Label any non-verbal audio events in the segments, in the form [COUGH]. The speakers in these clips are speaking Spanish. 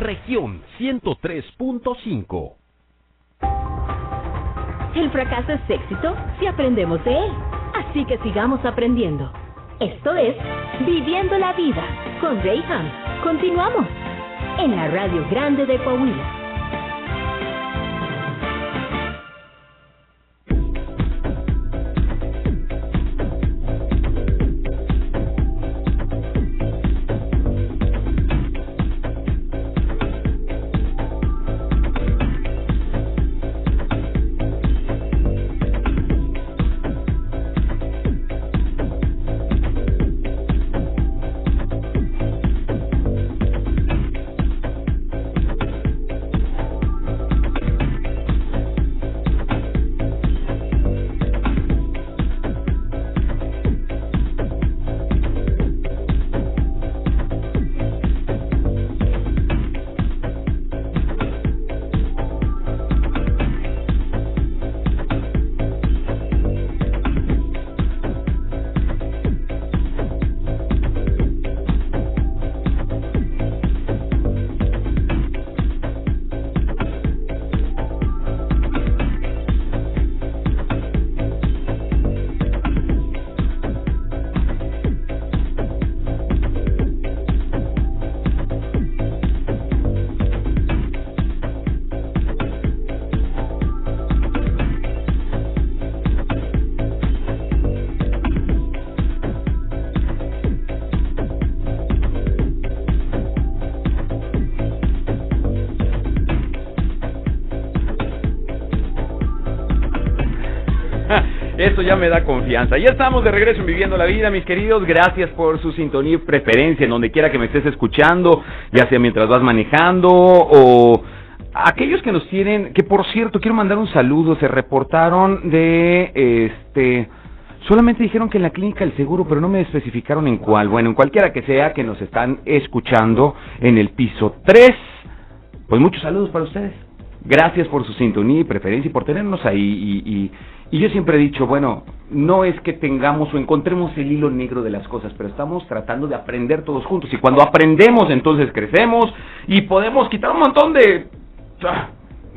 región 103.5. El fracaso es éxito si aprendemos de él. Así que sigamos aprendiendo. Esto es Viviendo la Vida con Ray Hunt. Continuamos en la Radio Grande de Coahuila. Eso ya me da confianza. Ya estamos de regreso en Viviendo la Vida, mis queridos. Gracias por su sintonía y preferencia en donde quiera que me estés escuchando, ya sea mientras vas manejando o aquellos que nos tienen, que por cierto, quiero mandar un saludo, se reportaron de este solamente dijeron que en la clínica el seguro, pero no me especificaron en cuál. Bueno, en cualquiera que sea que nos están escuchando en el piso 3. Pues muchos saludos para ustedes. Gracias por su sintonía y preferencia y por tenernos ahí y, y y yo siempre he dicho, bueno, no es que tengamos o encontremos el hilo negro de las cosas, pero estamos tratando de aprender todos juntos. Y cuando aprendemos, entonces crecemos y podemos quitar un montón de ah,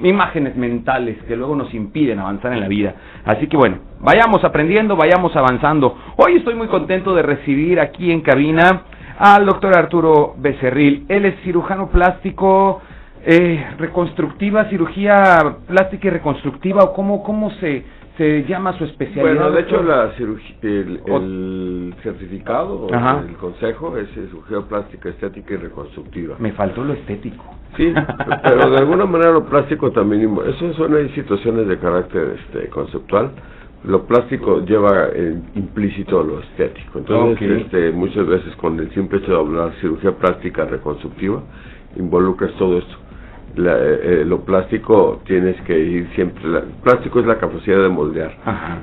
imágenes mentales que luego nos impiden avanzar en la vida. Así que bueno, vayamos aprendiendo, vayamos avanzando. Hoy estoy muy contento de recibir aquí en cabina al doctor Arturo Becerril. Él es cirujano plástico, eh, reconstructiva, cirugía plástica y reconstructiva, o cómo, cómo se se llama su especialidad. Bueno, de hecho la el, certificado, el consejo es cirugía plástica, estética y reconstructiva. Me faltó lo estético. Sí, [LAUGHS] pero de alguna manera lo plástico también, eso son situaciones de carácter este conceptual. Lo plástico lleva implícito lo estético. Entonces, este, muchas veces con el simple hecho de hablar cirugía plástica reconstructiva, involucras todo esto la, eh, eh, lo plástico tienes que ir siempre, la, plástico es la capacidad de moldear.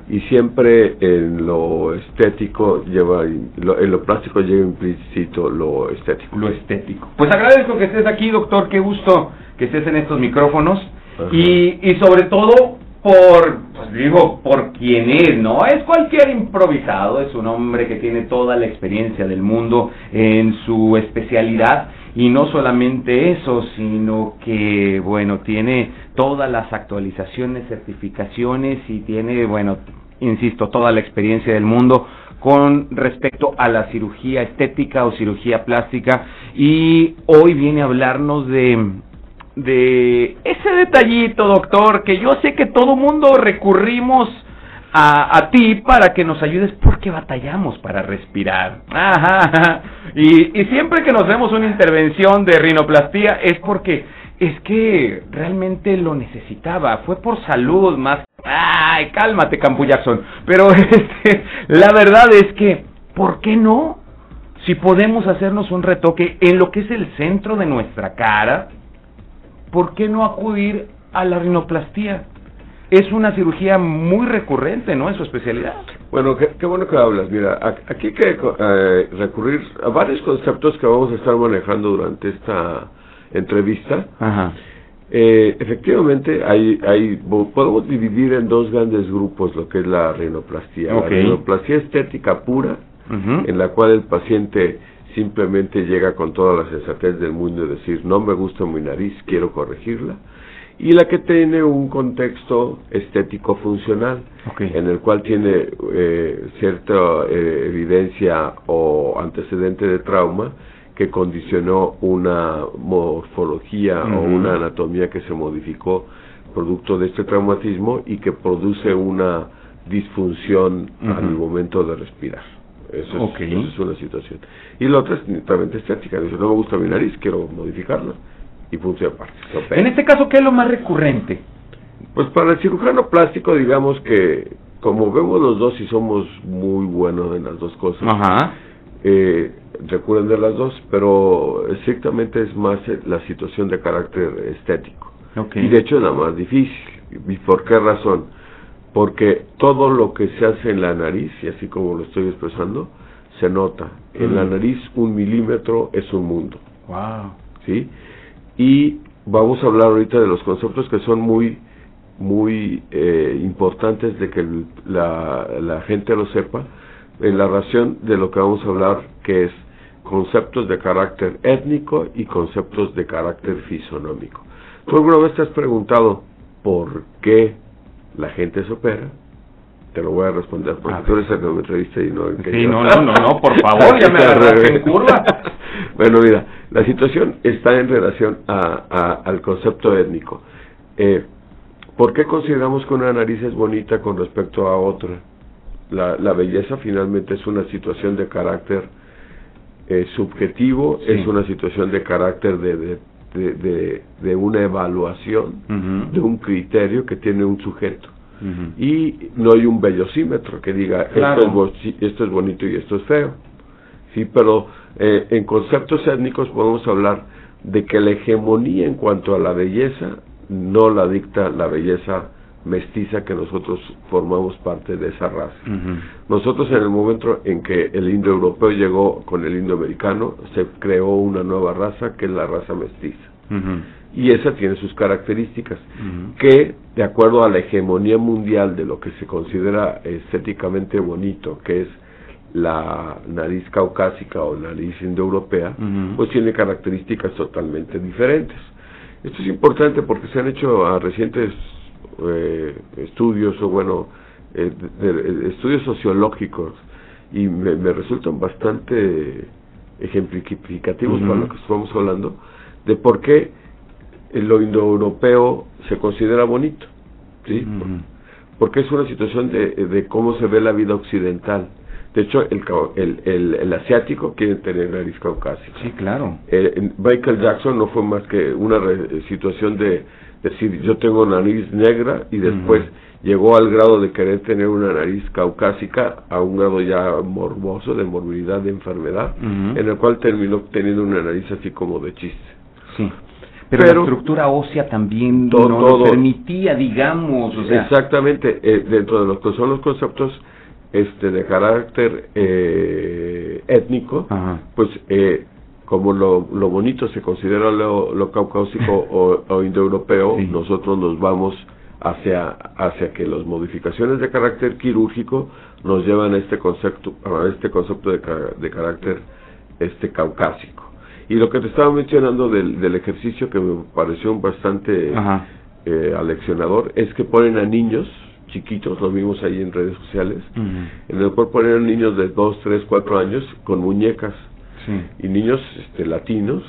Y siempre en lo estético lleva, en lo plástico lleva implícito lo estético. Lo estético. Pues agradezco que estés aquí, doctor, qué gusto que estés en estos micrófonos. Y, y sobre todo por, pues digo, por quién es, no es cualquier improvisado, es un hombre que tiene toda la experiencia del mundo en su especialidad y no solamente eso, sino que, bueno, tiene todas las actualizaciones, certificaciones y tiene, bueno, insisto, toda la experiencia del mundo con respecto a la cirugía estética o cirugía plástica. Y hoy viene a hablarnos de de ese detallito, doctor, que yo sé que todo mundo recurrimos a, a, ti para que nos ayudes porque batallamos para respirar. Ajá, Y, y siempre que nos vemos una intervención de rinoplastía es porque es que realmente lo necesitaba, fue por salud más... Ay, cálmate, Campu Jackson. Pero [LAUGHS] este, la verdad es que, ¿por qué no? Si podemos hacernos un retoque en lo que es el centro de nuestra cara, ¿por qué no acudir a la rinoplastía? Es una cirugía muy recurrente, ¿no? En su especialidad. Bueno, qué, bueno que hablas. Mira, aquí hay que eh, recurrir a varios conceptos que vamos a estar manejando durante esta entrevista. Ajá. Eh, efectivamente, hay, hay, podemos dividir en dos grandes grupos lo que es la rinoplastía. La rinoplastía estética pura, en la cual el paciente simplemente llega con toda la sensatez del mundo y decir, no me gusta mi nariz, quiero corregirla, y la que tiene un contexto estético funcional, en el cual tiene eh, cierta eh, evidencia o antecedente de trauma que condicionó una morfología o una anatomía que se modificó producto de este traumatismo y que produce una disfunción al momento de respirar. Eso es, una situación. Y la otra es netamente estética. Dice, no me gusta mi nariz, quiero modificarla. Y aparte. En este caso, ¿qué es lo más recurrente? Pues para el cirujano plástico, digamos que como vemos los dos y somos muy buenos en las dos cosas, Ajá. Eh, recurren de las dos, pero estrictamente es más la situación de carácter estético. Y de hecho es la más difícil. ¿Y por qué razón? Porque todo lo que se hace en la nariz, y así como lo estoy expresando, se nota. En la mm. nariz un milímetro es un mundo. Wow. ¿Sí? Y vamos a hablar ahorita de los conceptos que son muy muy eh, importantes de que la, gente lo sepa en la razón de lo que vamos a hablar que es conceptos de carácter étnico y conceptos de carácter fisonómico. ¿Tú alguna vez te has preguntado por qué la gente se opera? Te lo voy a responder porque tú eres el que me entrevista y no el que Sí, no, no, no, no, por favor, [LAUGHS] ya me agarraste en curva. [LAUGHS] bueno, mira, la situación está en relación a, al concepto étnico. Eh, ¿Por qué consideramos que una nariz es bonita con respecto a otra? La, la belleza finalmente es una situación de carácter eh, subjetivo, es una situación de carácter de, de, de, una evaluación, de un criterio que tiene un sujeto. Y no hay un bellosímetro que diga esto, es esto es bonito y esto es feo. Sí, pero eh, en conceptos étnicos podemos hablar de que la hegemonía en cuanto a la belleza no la dicta la belleza mestiza que nosotros formamos parte de esa raza. Nosotros en el momento en que el indoeuropeo llegó con el indoamericano, se creó una nueva raza que es la raza mestiza. Y esa tiene sus características, que de acuerdo a la hegemonía mundial de lo que se considera estéticamente bonito, que es la nariz caucásica o nariz indoeuropea, pues tiene características totalmente diferentes. Esto es importante porque se han hecho a recientes eh, estudios o bueno, eh, estudios sociológicos y me, resultan bastante ejemplificativos para lo que estamos hablando de por qué lo indoeuropeo se considera bonito, ¿sí? Porque es una situación de, de cómo se ve la vida occidental. De hecho, el, el, el, asiático quiere tener nariz caucásica. Sí, claro. Eh, Michael Jackson no fue más que una situación de decir, yo tengo nariz negra y después llegó al grado de querer tener una nariz caucásica a un grado ya morboso de morbilidad de enfermedad, en el cual terminó teniendo una nariz así como de chiste. Sí. Pero, la estructura ósea también todo, no lo permitía, digamos. O sea. Exactamente, eh, dentro de lo que son los conceptos este de carácter eh, étnico, pues eh, como lo, lo bonito se considera lo, lo caucásico [LAUGHS] o, o indoeuropeo, nosotros nos vamos hacia, hacia que las modificaciones de carácter quirúrgico nos llevan a este concepto, a este concepto de, de carácter este caucásico. Y lo que te estaba mencionando del, del ejercicio que me pareció bastante eh, aleccionador es que ponen a niños chiquitos, lo vimos ahí en redes sociales, en el cual ponen a niños de 2, 3, 4 años con muñecas y niños este, latinos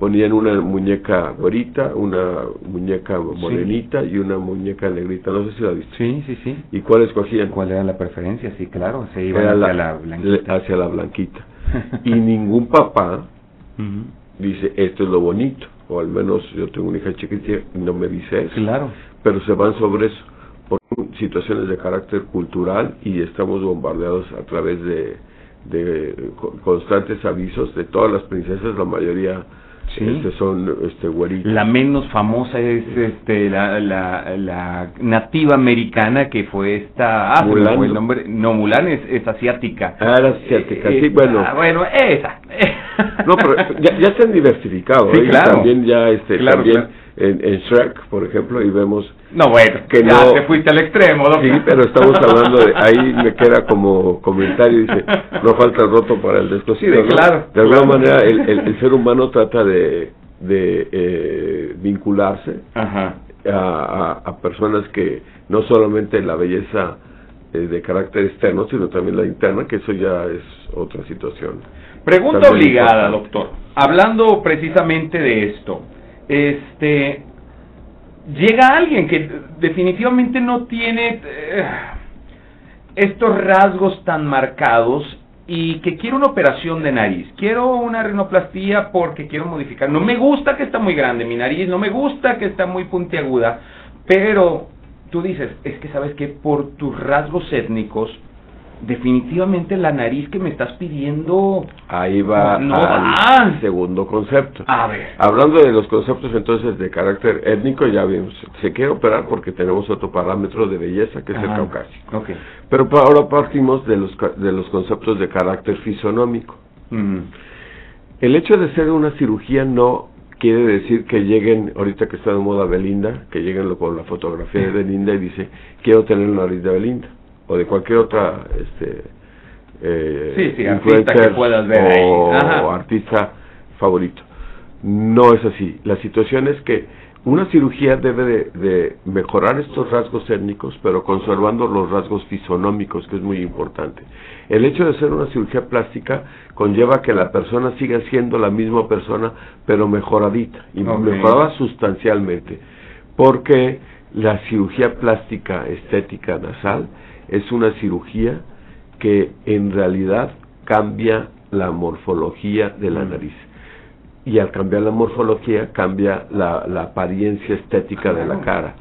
ponían una muñeca güerita, una muñeca morenita y una muñeca negrita. No sé si la viste. Sí, sí, sí. ¿Y cuál escogían? ¿Cuál era la preferencia? Sí, claro, se iban hacia la, blanquita. Hacia la blanquita. [LAUGHS] y ningún papá dice, esto es lo bonito. O al menos yo tengo una hija chiquitita y no me dice eso. Claro. Pero se van sobre eso. Por situaciones de carácter cultural y estamos bombardeados a través de de constantes avisos de todas las princesas, la mayoría este, son este, güeritas. La menos famosa es este, la, la, la nativa americana que fue esta... Ah, el nombre. No, Mulan es, asiática. Ah, asiática, sí, eh, bueno. Ah, bueno, esa. No, pero ya, ya se han diversificado. Sí, ¿eh? claro. También ya, este, Claro, también claro. En, en Shrek, por ejemplo, y vemos No, bueno, Que ya no- te fuiste al extremo, doctor. Sí, pero estamos [LAUGHS] hablando de, ahí me queda como comentario, dice, no falta el roto para el descosido, Sí, ¿no? claro, De alguna manera el, el- el [LAUGHS] ser humano trata de, de eh, vincularse Ajá. a, a- a personas que no solamente la belleza eh, de carácter externo, sino también la interna, que eso ya es otra situación. Pregunta También obligada, doctor. Hablando precisamente de esto, este llega alguien que definitivamente no tiene eh, estos rasgos tan marcados y que quiere una operación de nariz. Quiero una rinoplastía porque quiero modificar. No me gusta que está muy grande mi nariz, no me gusta que está muy puntiaguda, pero tú dices, es que sabes que por tus rasgos étnicos definitivamente la nariz que me estás pidiendo Ahí va No al va. segundo concepto. a ver Hablando de los conceptos entonces de carácter étnico, ya vimos, se quiere operar porque tenemos otro parámetro de belleza que es el caucásico. ok Pero ahora partimos de los, de los conceptos de carácter fisonómico. Mm. El hecho de ser una cirugía no quiere decir que lleguen, ahorita que está de moda Belinda, que lleguen con la fotografía de Belinda y dice, quiero tener la nariz de Belinda, o de cualquier otra este, eh, Sí, sí, artista que puedas ver ahí. o artista favorito. No es así. La situación es que una cirugía debe de, de mejorar estos rasgos étnicos, pero conservando los rasgos fisonómicos, que es muy importante. El hecho de ser una cirugía plástica conlleva que la persona siga siendo la misma persona, pero mejoradita, y mejorada sustancialmente, porque la cirugía plástica estética nasal es una cirugía que en realidad cambia la morfología de la Mm. nariz. Y al cambiar la morfología cambia la, la apariencia estética de la cara.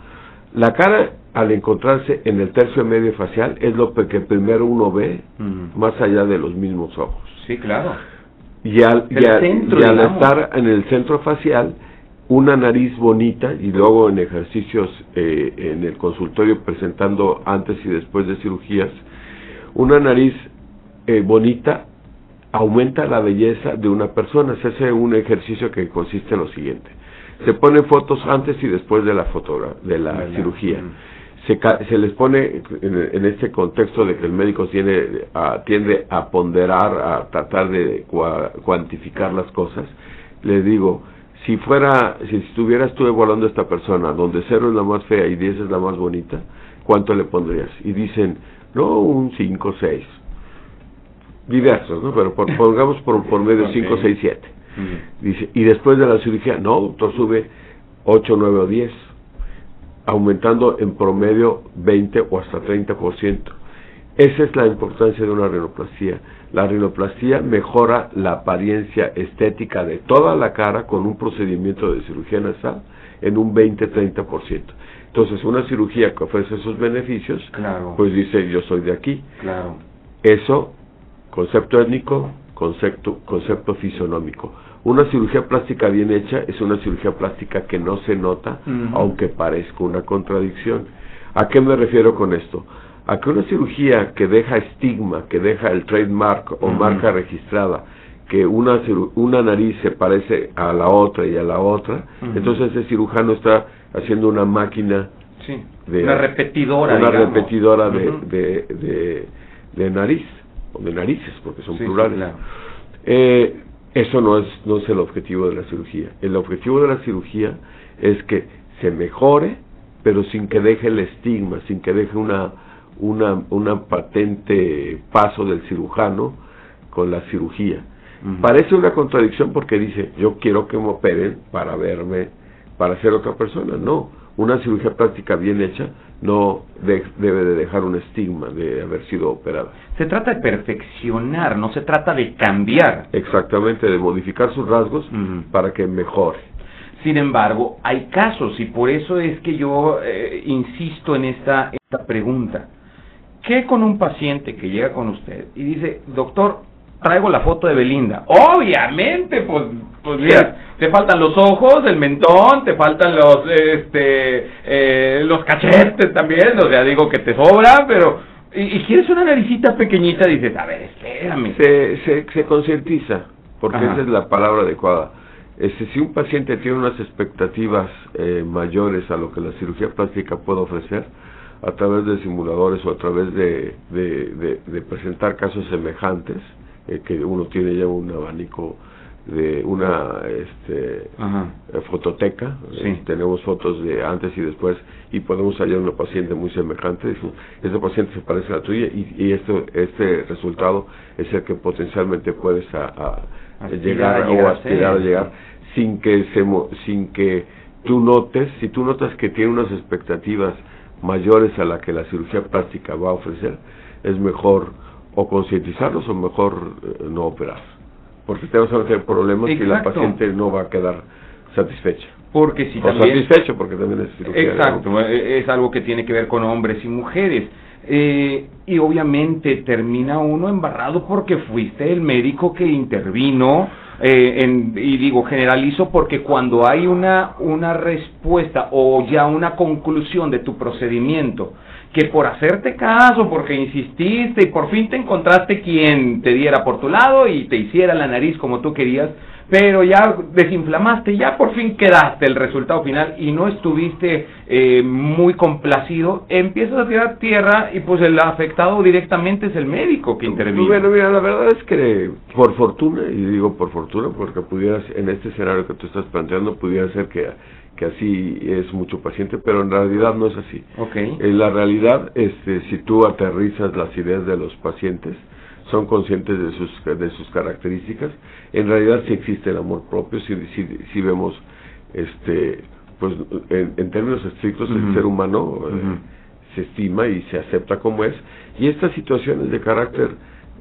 La cara, al encontrarse en el tercio medio facial, es lo que primero uno ve, Mm. más allá de los mismos ojos. sí claro Y al, y al- centro, y al digamos. estar en el centro facial, una nariz bonita, y luego en ejercicios eh, en el consultorio presentando antes y después de cirugías, una nariz eh, bonita aumenta la belleza de una persona. Se hace un ejercicio que consiste en lo siguiente. Se ponen fotos antes y después de la fotogra de la cirugía mm. se, ca- se les pone en, en este contexto de que el médico tiene, a- tiende a ponderar, a tratar de cua- cuantificar las cosas, le digo, si fuera, si estuvieras tú evaluando a esta persona, donde cero es la más fea y 10 es la más bonita, ¿cuánto le pondrías? Y dicen, no, un 5, 6. Diversos, ¿no? Pero por- pongamos por, por medio Ok. 5, 6, 7. Mm. Dice, y después de la cirugía, no, doctor, sube 8, 9 o 10, aumentando en promedio 20 o hasta 30%. Esa es la importancia de una rinoplastía. La rinoplastía mejora la apariencia estética de toda la cara con un procedimiento de cirugía nasal en un 20-30%. Entonces, una cirugía que ofrece esos beneficios, claro pues dice, yo soy de aquí. claro Eso, concepto étnico, concepto, concepto fisonómico. Una cirugía plástica bien hecha es una cirugía plástica que no se nota, aunque parezca una contradicción. ¿A qué me refiero con esto? A que una cirugía que deja estigma, que deja el trademark o marca registrada, que una, una nariz se parece a la otra y a la otra, entonces ese cirujano está haciendo una máquina sí de- una repetidora una digamos. repetidora de, de, de, de nariz, o de narices, porque son Sí, sí, plurales. claro. Eh, eso no es, no es el objetivo de la cirugía. El objetivo de la cirugía es que se mejore, pero sin que deje el estigma, sin que deje una, una, una patente paso del cirujano con la cirugía. Parece una contradicción porque dice, yo quiero que me operen para verme, para ser otra persona. No, una cirugía plástica bien hecha no de- debe de dejar un estigma de haber sido operada. se trata de perfeccionar no se trata de cambiar Exactamente, de modificar sus rasgos para que mejore. Sin embargo, hay casos y por eso es que yo eh, insisto en esta, esta pregunta. ¿Qué con un paciente que llega con usted y dice, doctor, traigo la foto de Belinda? Obviamente, pues, pues mira, te faltan los ojos, el mentón, te faltan los, este, eh, los cachetes también, o sea, digo que te sobran, pero, y, y quieres una naricita pequeñita, dices, a ver, espérame. Se, se, se concientiza, porque Ajá. esa es la palabra adecuada. Este, si un paciente tiene unas expectativas eh, mayores a lo que la cirugía plástica puede ofrecer, a través de simuladores o a través de, de, de- de presentar casos semejantes, eh, que uno tiene ya un abanico de una este, Ajá. eh, fototeca, Sí. eh, tenemos fotos de antes y después y podemos hallar una paciente muy semejante, decimos, esa paciente se parece a la tuya y, y esto, este resultado es el que potencialmente puedes a, a- Aspirar llegar o aspirar a llegar sin que se sin que tú notes, si tú notas que tiene unas expectativas mayores a la que la cirugía plástica va a ofrecer, es mejor o concientizarlos o mejor eh, no operar. Porque te vas a meter problemas y la Exacto. paciente no va a quedar satisfecha. Porque si o también... satisfecho, porque también es cirugía. Exacto, eh, es algo que tiene que ver con hombres y mujeres. Eh, y obviamente termina uno embarrado porque fuiste el médico que intervino, eh, en, y digo generalizo porque cuando hay una, una respuesta o ya una conclusión de tu procedimiento, que por hacerte caso, porque insististe y por fin te encontraste quien te diera por tu lado y te hiciera la nariz como tú querías, pero ya desinflamaste, ya por fin quedaste el resultado final y no estuviste eh, muy complacido, empiezas a tirar tierra y pues el afectado directamente es el médico que intervino. Bueno, mira, la verdad es que por fortuna, y digo por fortuna porque pudieras, en este escenario que tú estás planteando, pudiera ser que, que así es mucho paciente, pero en realidad no es así. Ok. En la realidad, este, si tú aterrizas las ideas de los pacientes, son conscientes de sus, de sus características, en realidad sí existe el amor propio, si, si, si vemos, este, pues en, en términos estrictos, el ser humano eh, se estima y se acepta como es, y estas situaciones de carácter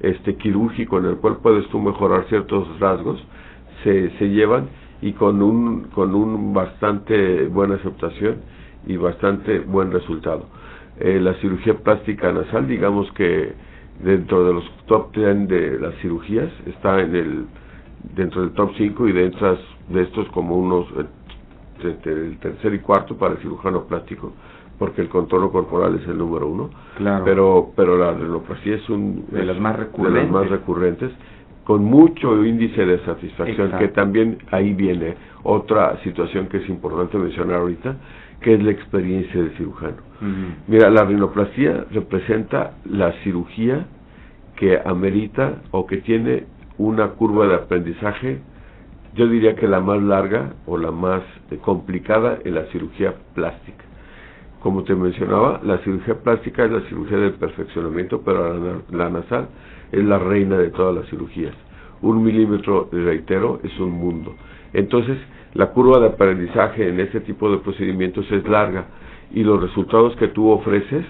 este quirúrgico en el cual puedes tú mejorar ciertos rasgos, se, se llevan y con un, con un bastante buena aceptación y bastante buen resultado. Eh, la cirugía plástica nasal, digamos que dentro de los top 10 de las cirugías, está en el dentro del top 5 y dentro de estos como unos eh, entre el tercer y cuarto para el cirujano plástico, porque el contorno corporal es el número uno, Claro. pero pero la rinoplastia es un De las más de las recurrentes. más recurrentes con mucho índice de satisfacción Exacto. que también ahí viene otra situación que es importante mencionar ahorita que es la experiencia del cirujano mira la rinoplastia representa la cirugía que amerita o que tiene una curva de aprendizaje yo diría que la más larga o la más eh, complicada en la cirugía plástica como te mencionaba, la cirugía plástica es la cirugía del perfeccionamiento, pero la, la nasal es la reina de todas las cirugías. Un milímetro, reitero, es un mundo. Entonces, la curva de aprendizaje en este tipo de procedimientos es larga y los resultados que tú ofreces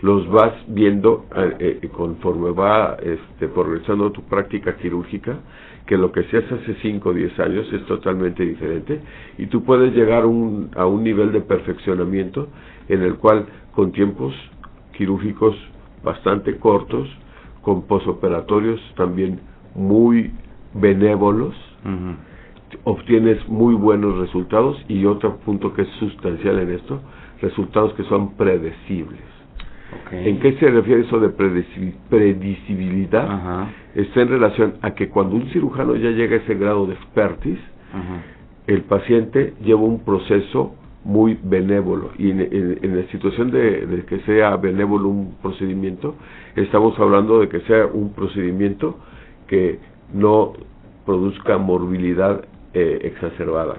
los vas viendo eh, eh, conforme va este, progresando tu práctica quirúrgica, que lo que hacías hace 5 o 10 años es totalmente diferente y tú puedes llegar un- a un nivel de perfeccionamiento en el cual con tiempos quirúrgicos bastante cortos, con posoperatorios también muy benévolos. Obtienes muy buenos resultados y otro punto que es sustancial en esto, resultados que son predecibles. ¿En qué se refiere eso de predeci- predecibilidad? Ajá. Está en relación a que cuando un cirujano ya llega a ese grado de expertise, Ajá. el paciente lleva un proceso muy benévolo y en, en- en la situación de, de que sea benévolo un procedimiento, estamos hablando de que sea un procedimiento que no produzca morbilidad eh, exacerbada,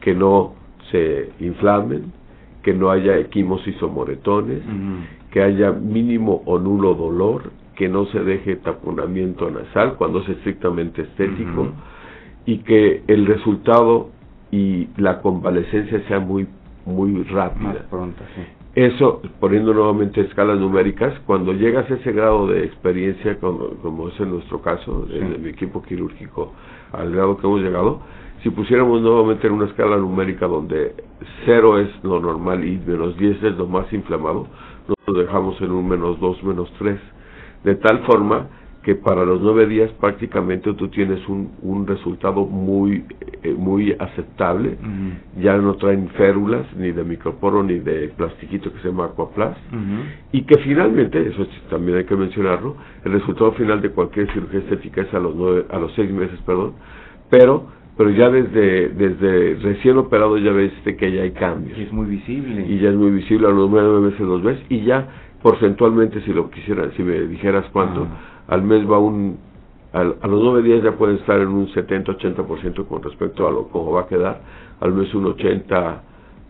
que no se inflamen, que no haya equimosis o moretones, que haya mínimo o nulo dolor, que no se deje taponamiento nasal cuando es estrictamente estético y que el resultado y la convalecencia sea muy muy Más rápida. pronto, sí. Eso, poniendo nuevamente escalas numéricas, cuando llegas a ese grado de experiencia, como, como es en nuestro caso, Sí. en mi equipo quirúrgico, al grado que hemos llegado, si pusiéramos nuevamente en una escala numérica donde 0 es lo normal y menos 10 es lo más inflamado, nos dejamos en un menos 2, menos 3, de tal forma que para los nueve días prácticamente tú tienes un, un resultado muy eh, muy aceptable, ya no traen férulas ni de microporo ni de plastiquito que se llama Aquaplast, y que finalmente, eso también hay que mencionarlo, el resultado final de cualquier cirugía estética es a los nueve, a los seis meses, perdón, pero pero ya desde desde recién operado ya ves que ya hay cambios. Y es muy visible. Y ya es muy visible, a los nueve meses los ves, y ya porcentualmente, si lo quisieras, si me dijeras cuánto, ah. al mes va un, al, a los nueve días ya pueden estar en un 70-80% con respecto a lo cómo va a quedar, al mes un 80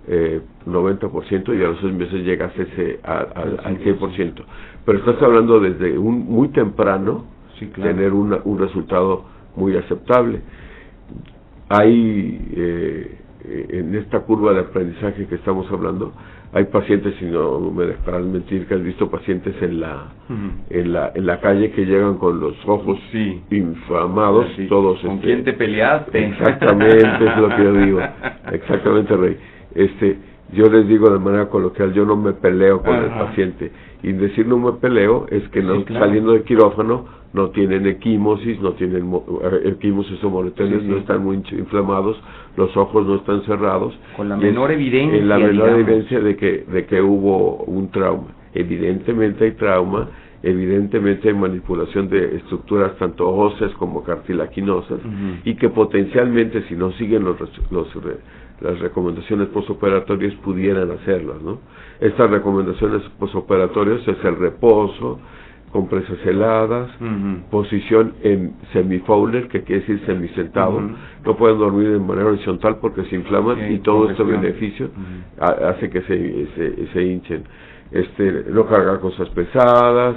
eh, 90% y a los seis meses llegas ese, al 100%. Pero estás hablando desde un muy temprano tener un resultado muy aceptable. Hay eh, en esta curva de aprendizaje que estamos hablando, hay pacientes, si no me dejarás mentir, que has visto pacientes en la, en la en la calle que llegan con los ojos inflamados, todos. ¿Con este, quién te peleaste? Exactamente, es lo que yo [LAUGHS] digo. Exactamente, Rey. Este, yo les digo de manera coloquial, yo no me peleo con el paciente. Y decir no me peleo es que no, saliendo de quirófano no tienen equimosis, no tienen eh, equimosis o moretones, no están muy inflamados, los ojos no están cerrados. Con la menor evidencia. En la menor evidencia de que, de que hubo un trauma. Evidentemente hay trauma, evidentemente hay manipulación de estructuras tanto óseas como cartilaginosas y que potencialmente si no siguen los, los las recomendaciones postoperatorias pudieran hacerlas, ¿no? Estas recomendaciones postoperatorias es el reposo, compresas heladas, posición en semifowler, que quiere decir semisentado, no pueden dormir de manera horizontal porque se inflaman y todo este beneficio hace que se, se, se hinchen. Este, no cargar cosas pesadas,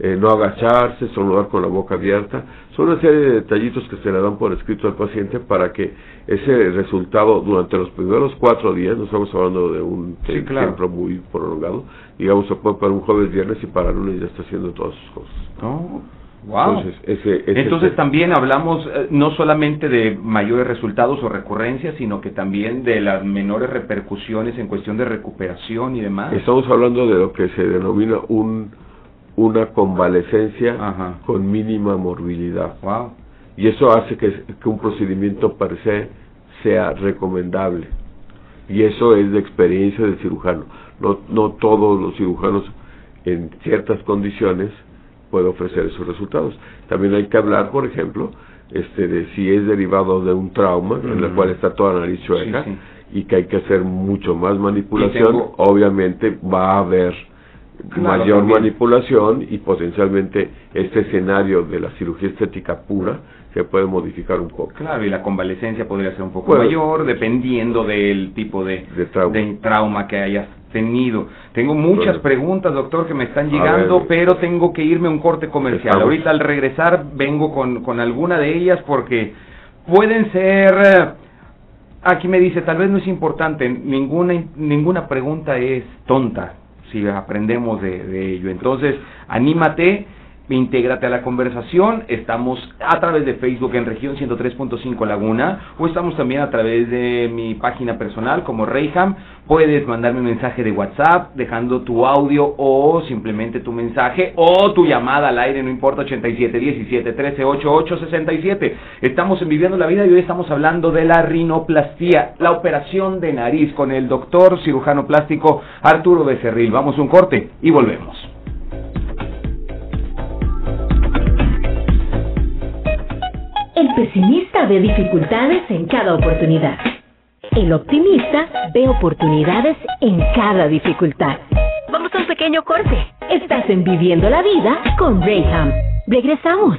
eh, no agacharse, saludar con la boca abierta. Son una serie de detallitos que se le dan por escrito al paciente para que ese resultado durante los primeros cuatro días, no estamos hablando de un tiempo muy prolongado, digamos se puede para un jueves, viernes y para lunes ya está haciendo todas sus cosas. Oh, wow. Entonces, Entonces también hablamos eh, no solamente de mayores resultados o recurrencias, sino que también de las menores repercusiones en cuestión de recuperación y demás. Estamos hablando de lo que se denomina un una convalecencia con mínima morbilidad. Y eso hace que, un procedimiento per se sea recomendable. Y eso es de experiencia del cirujano. No, no todos los cirujanos en ciertas condiciones pueden ofrecer esos resultados. También hay que hablar, por ejemplo, este, de si es derivado de un trauma, en el cual está toda la nariz chueca, y que hay que hacer mucho más manipulación, obviamente va a haber mayor manipulación y potencialmente este escenario de la cirugía estética pura se puede modificar un poco. Claro, y la convalecencia podría ser un poco mayor dependiendo del tipo de, trauma. que hayas tenido. Tengo muchas preguntas, doctor, que me están llegando, pero tengo que irme a un corte comercial. Ahorita al regresar vengo con, con alguna de ellas porque pueden ser... Eh, aquí me dice, tal vez no es importante, ninguna, ninguna pregunta es tonta si aprendemos de, de ello. Entonces, anímate intégrate a la conversación. Estamos a través de Facebook en región 103.5 Laguna o estamos también a través de mi página personal como Reyham. Puedes mandarme un mensaje de WhatsApp dejando tu audio o simplemente tu mensaje o tu llamada al aire, no importa, 87 17 13 88 67. Estamos en Viviendo la Vida y hoy estamos hablando de la rinoplastía, la operación de nariz con el doctor cirujano plástico Arturo Becerril. Vamos un corte y volvemos. El pesimista ve dificultades en cada oportunidad. El optimista ve oportunidades en cada dificultad. Vamos a un pequeño corte. Estás en Viviendo la Vida con Rayham. Regresamos.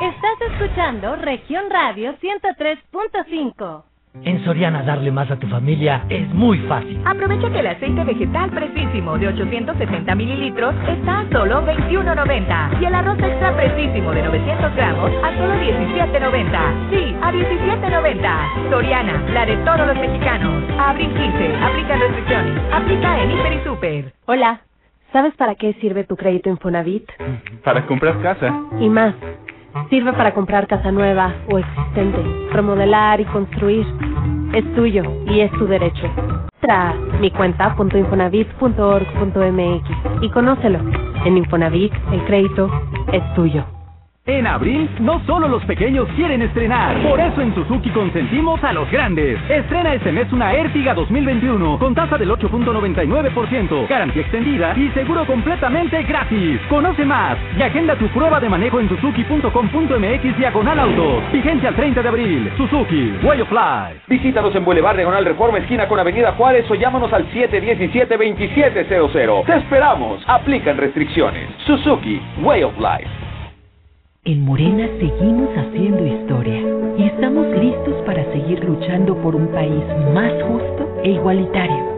Estás escuchando Región Radio 103.5. En Soriana darle más a tu familia es muy fácil. Aprovecha que el aceite vegetal precisísimo de 870 mililitros está a solo 21.90 y el arroz extra precisísimo de 900 gramos a solo 17.90. Sí, a 17.90. Soriana, la de todos los mexicanos. abril 15. Aplica restricciones. Aplica en Hiper y Super. Hola. ¿Sabes para qué sirve tu crédito Infonavit? Para comprar casa. Y más. Sirve para comprar casa nueva o existente, remodelar y construir. Es tuyo y es tu derecho. Tra mi cuenta.infonavit.org.mx y conócelo. En Infonavit, el crédito es tuyo. En abril, no solo los pequeños quieren estrenar. Por eso en Suzuki consentimos a los grandes. Estrena este mes una Ertiga 2021 con tasa del 8.99%, garantía extendida y seguro completamente gratis. Conoce más y agenda tu prueba de manejo en suzuki.com.mx diagonal autos. Vigencia al 30 de abril. Suzuki, Way of Life. Visítanos en Boulevard Diagonal Reforma, esquina con Avenida Juárez o llámanos al 717-2700. Te esperamos. Aplican restricciones. Suzuki, Way of Life. En Morena seguimos haciendo historia y estamos listos para seguir luchando por un país más justo e igualitario.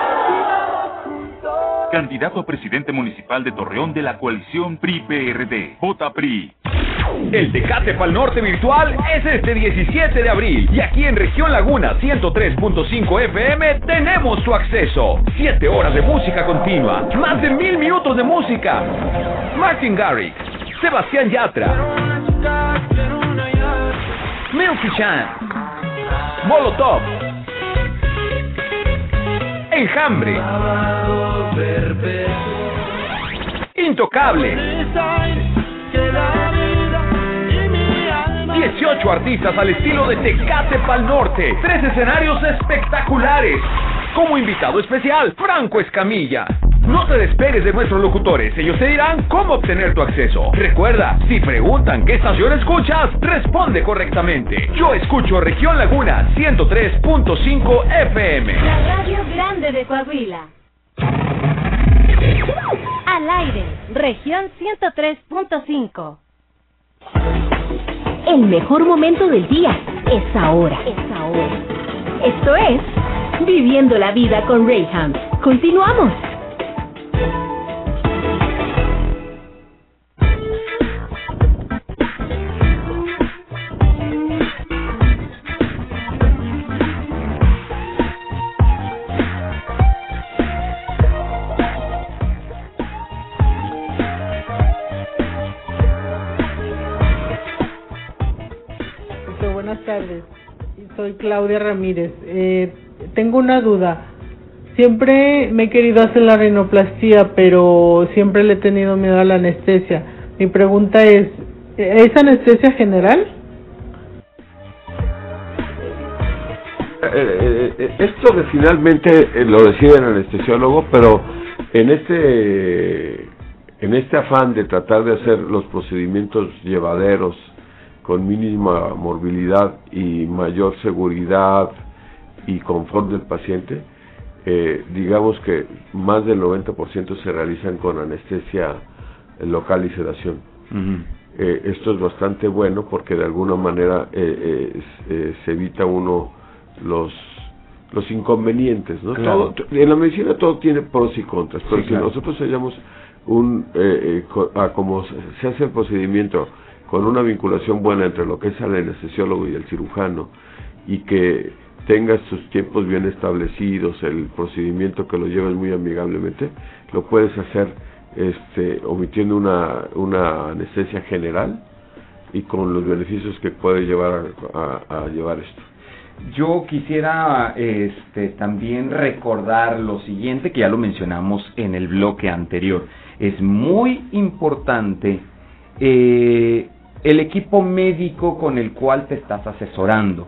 Candidato a presidente municipal de Torreón de la coalición PRI-PRD. Vota PRI. El Tecate Pal Norte virtual es este 17 de abril y aquí en Región Laguna 103.5 FM tenemos su acceso. 7 horas de música continua, más de mil minutos de música. Martin Garrix, Sebastián Yatra, Milky Chan, Molotov, Enjambre, Intocable. 18 artistas al estilo de Tecate Pal Norte. Tres escenarios espectaculares. Como invitado especial, Franco Escamilla. No te despegues de nuestros locutores, ellos te dirán cómo obtener tu acceso. Recuerda, si preguntan qué estación escuchas, responde correctamente. Yo escucho Región Laguna 103.5 FM. La radio grande de Coahuila. Al aire, región 103.5. El mejor momento del día es ahora. Es ahora. Esto es Viviendo la vida con Rayham. Continuamos. Soy Claudia Ramírez. Eh, tengo una duda. Siempre me he querido hacer la rinoplastía, pero siempre le he tenido miedo a la anestesia. Mi pregunta es, ¿es anestesia general? Eh, eh, esto que finalmente lo decide el anestesiólogo, pero en este en este afán de tratar de hacer los procedimientos llevaderos con mínima morbilidad y mayor seguridad y confort del paciente, eh, digamos que más del 90% se realizan con anestesia local y sedación. eh, esto es bastante bueno porque de alguna manera eh, se evita uno los los inconvenientes, ¿no? Claro. Todo, en la medicina todo tiene pros y contras, pero Sí, si claro. nosotros hallamos un, a como se- se hace el procedimiento con una vinculación buena entre lo que es el anestesiólogo y el cirujano y que tenga sus tiempos bien establecidos, el procedimiento que lo lleves muy amigablemente, lo puedes hacer este, omitiendo una, una anestesia general y con los beneficios que puede llevar a- a llevar esto. Yo quisiera este, también recordar lo siguiente, que ya lo mencionamos en el bloque anterior. Es muy importante eh, el equipo médico con el cual te estás asesorando.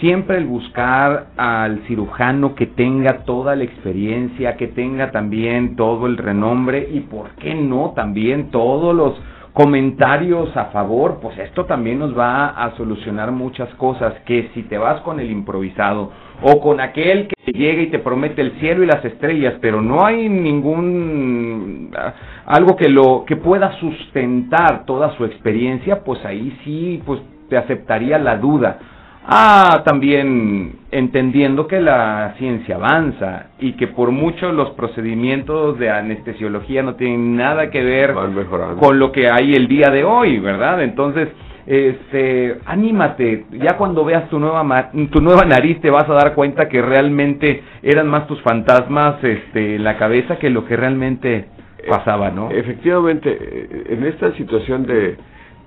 Siempre el buscar al cirujano que tenga toda la experiencia, que tenga también todo el renombre y, ¿por qué no?, también todos los comentarios a favor, pues esto también nos va a solucionar muchas cosas, que si te vas con el improvisado o con aquel que llega y te promete el cielo y las estrellas, pero no hay ningún ah, algo que lo que pueda sustentar toda su experiencia, pues ahí sí pues te aceptaría la duda. Ah, también entendiendo que la ciencia avanza y que por mucho los procedimientos de anestesiología no tienen nada que ver con lo que hay el día de hoy, ¿verdad? Entonces, este, anímate, ya cuando veas tu nueva tu nueva nariz te vas a dar cuenta que realmente eran más tus fantasmas este en la cabeza que lo que realmente pasaba, ¿no? Efectivamente, eh, en esta situación de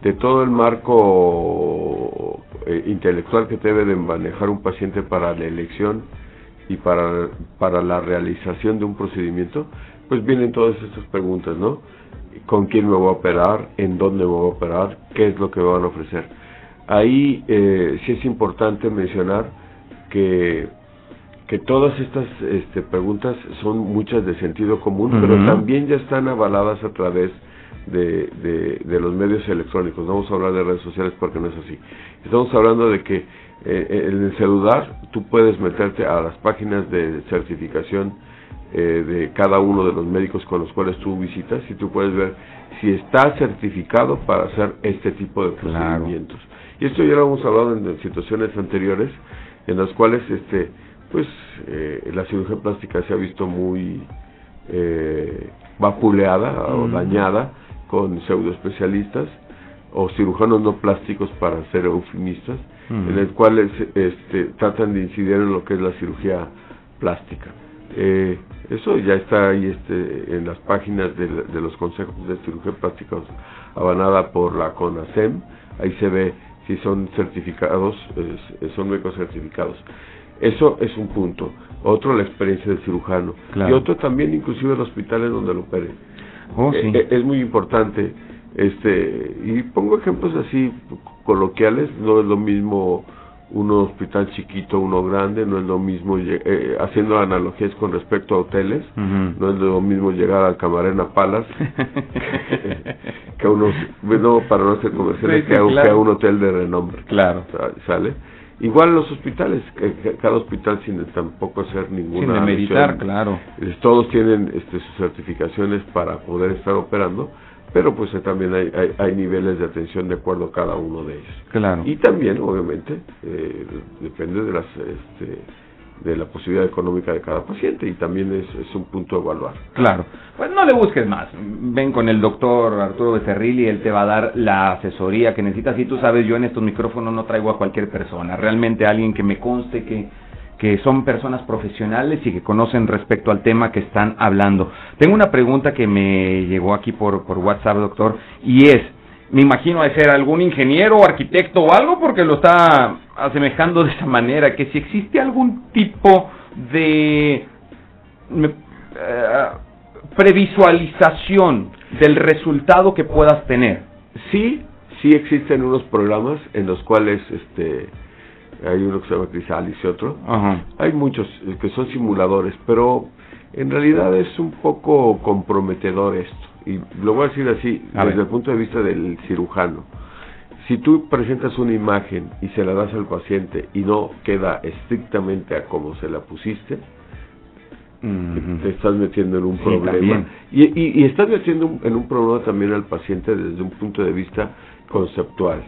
de todo el marco eh, intelectual que debe de manejar un paciente para la elección y para, para la realización de un procedimiento, pues vienen todas estas preguntas, ¿no? ¿Con quién me voy a operar? ¿En dónde me voy a operar? ¿Qué es lo que me van a ofrecer? Ahí eh, sí es importante mencionar que, que todas estas este, preguntas son muchas de sentido común, pero también ya están avaladas a través de, de, de, los medios electrónicos. vamos a hablar de redes sociales porque no es así. Estamos hablando de que eh, en el celular tú puedes meterte a las páginas de certificación eh, de cada uno de los médicos con los cuales tú visitas y tú puedes ver si está certificado para hacer este tipo de procedimientos. Y esto ya lo hemos hablado en, situaciones anteriores en las cuales este pues eh, la cirugía plástica se ha visto muy eh, vapuleada o dañada con pseudoespecialistas o cirujanos no plásticos para ser eufemistas, en el cual este, tratan de incidir en lo que es la cirugía plástica. Eh, eso ya está ahí este, en las páginas de, de, los consejos de cirugía plástica avanada por la CONASEM, ahí se ve si son certificados, son médicos certificados. Eso es un punto. Otro, la experiencia del cirujano. Y otro también, inclusive el hospital en donde lo opere. Oh, eh, eh, es muy importante. este Y pongo ejemplos así coloquiales, no es lo mismo un hospital chiquito, uno grande, no es lo mismo, eh, haciendo analogías con respecto a hoteles, no es lo mismo llegar al Camarena Palace [LAUGHS] que a unos, no para no hacer comerciales, que, a, un hotel de renombre. Claro. ¿Sale? Igual los hospitales, cada hospital sin tampoco hacer ninguna... Sin meditar, claro. Todos tienen este, sus certificaciones para poder estar operando, pero pues eh, también hay, hay, niveles de atención de acuerdo a cada uno de ellos. Claro. Y también, obviamente, eh, depende de las... Este, de la posibilidad económica de cada paciente y también es, un punto a evaluar. Claro, pues no le busques más. Ven con el doctor Arturo Becerril y él te va a dar la asesoría que necesitas. Y tú sabes, yo en estos micrófonos no traigo a cualquier persona, realmente alguien que me conste que, que son personas profesionales y que conocen respecto al tema que están hablando. Tengo una pregunta que me llegó aquí por, por WhatsApp, doctor, y es, me imagino de ser algún ingeniero o arquitecto o algo porque lo está asemejando de esa manera, que si existe algún tipo de eh, previsualización del resultado que puedas tener. Sí, sí existen unos programas en los cuales este hay uno que se llama Crisalis y otro. Hay muchos que son simuladores, pero en realidad es un poco comprometedor esto y lo voy a decir así, desde el punto de vista del cirujano. Si tú presentas una imagen y se la das al paciente y no queda estrictamente a como se la pusiste, te estás metiendo en un problema. Y, y, estás metiendo en un problema también al paciente desde un punto de vista conceptual,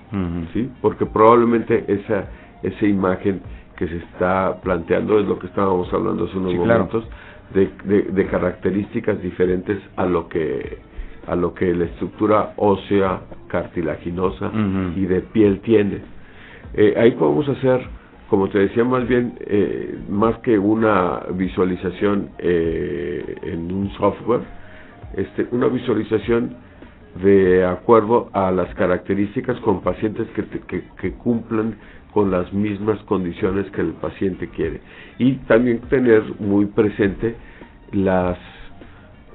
¿sí? Porque probablemente esa, esa imagen que se está planteando es lo que estábamos hablando hace unos momentos, de, de, características diferentes a lo que a lo que la estructura ósea cartilaginosa y de piel tiene. Eh, ahí podemos hacer, como te decía, más bien, eh, más que una visualización eh, en un software, este, una visualización de acuerdo a las características con pacientes que, que, que cumplan con las mismas condiciones que el paciente quiere. Y también tener muy presente las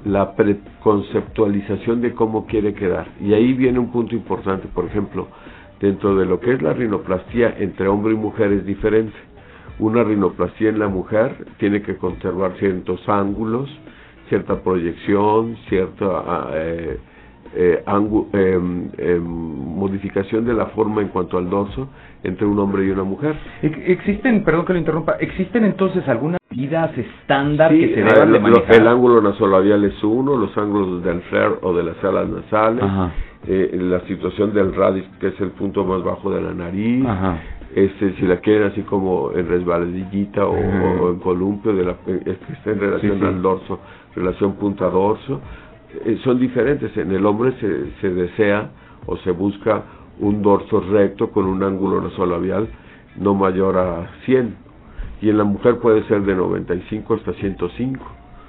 la preconceptualización de cómo quiere quedar. Y ahí viene un punto importante, por ejemplo, dentro de lo que es la rinoplastia entre hombre y mujer es diferente. Una rinoplastia en la mujer tiene que conservar ciertos ángulos, cierta proyección, cierta, ah, eh, eh, em, em, modificación de la forma en cuanto al dorso entre un hombre y una mujer. Ex- Existen, perdón que lo interrumpa, ¿existen entonces algunas medidas estándar Sí, que se eh, deban de manejar? el ángulo nasolabial es uno, los ángulos del flare o de las alas nasales, eh, la situación del radix, que es el punto más bajo de la nariz, Ajá. este si la quieren así como en resbaladillita o, o en columpio, de la, eh, es que está en relación Sí, sí. al dorso, relación punta-dorso, eh, son diferentes. En el hombre se, se desea o se busca un dorso recto con un ángulo nasolabial no mayor a 100 y en la mujer puede ser de 95 hasta 105.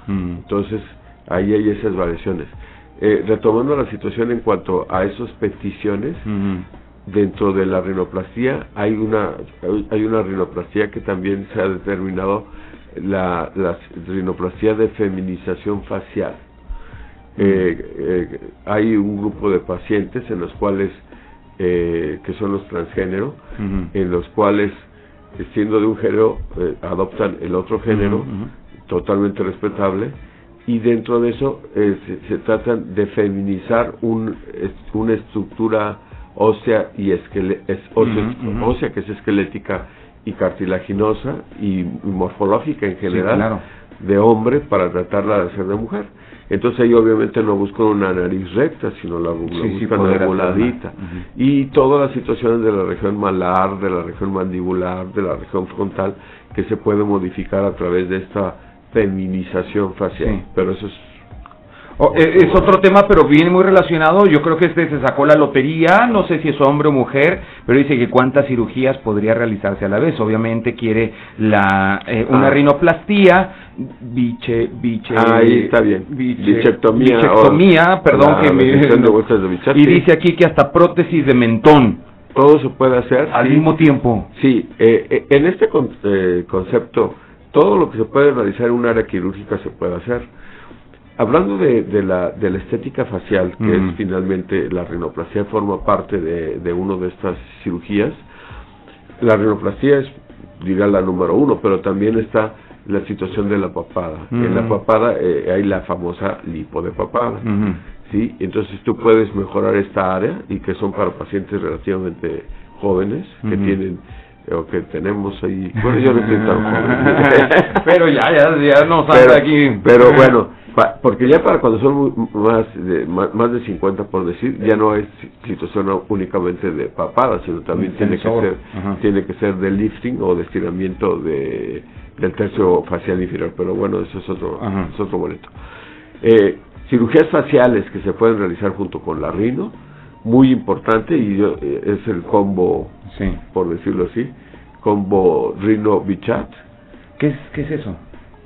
Mm. Entonces, ahí hay esas variaciones. Eh, retomando la situación en cuanto a esas peticiones, dentro de la rinoplastía hay una hay- hay una rinoplastía que también se ha determinado la, la rinoplastía de feminización facial. Eh, eh, hay un grupo de pacientes en los cuales eh, que son los transgénero, en los cuales siendo de un género eh, adoptan el otro género totalmente respetable y dentro de eso eh, se, se tratan de feminizar un, es- una estructura ósea y esquele- es ósea, que es esquelética y cartilaginosa y, morfológica en general claro. de hombre para tratarla de hacer de mujer. Entonces ahí obviamente no buscan una nariz recta, sino la, la Sí, buscan. Y todas las situaciones de la región malar, de la región mandibular, de la región frontal, que se puede modificar a través de esta feminización facial. Sí. Pero eso es... Oh, eh, es otro tema, pero viene muy relacionado. Yo creo que este se sacó la lotería, no sé si es hombre o mujer, pero dice que cuántas cirugías podría realizarse a la vez. Obviamente quiere la eh, una Ah. rinoplastía, biche, biche, Ahí está bien. biche- Bichectomía, bichectomía, perdón que me de [LAUGHS] y dice aquí que hasta prótesis de mentón Todo se puede hacer. al sí. mismo tiempo. Sí, eh, en este con- eh, concepto, todo lo que se puede realizar en un área quirúrgica se puede hacer. Hablando de, de la, de la estética facial, que es finalmente la rinoplastia, forma parte de, de una de estas cirugías. La rinoplastia es, dirá la número uno, pero también está la situación de la papada. En la Ujú. papada eh, hay la famosa lipo de papada. ¿sí? Entonces tú puedes mejorar esta área y que son para pacientes relativamente jóvenes que tienen o que tenemos ahí, bueno yo no estoy tan joven. [LAUGHS] Pero ya, ya, ya nos anda pero, aquí. pero bueno, pa- porque ya para cuando son muy- más de, más, más de 50 por decir, ya no es si- situación únicamente de papada, sino también Un tiene que ser Ajá. tiene que ser de lifting o de estiramiento de del tercio facial inferior, pero bueno, eso es otro Ajá. es otro boleto. Eh, cirugías faciales que se pueden realizar junto con la rino, muy importante y yo, eh, es el combo, Sí. por decirlo así, combo rino bichat. ¿Qué es, ¿Qué es eso?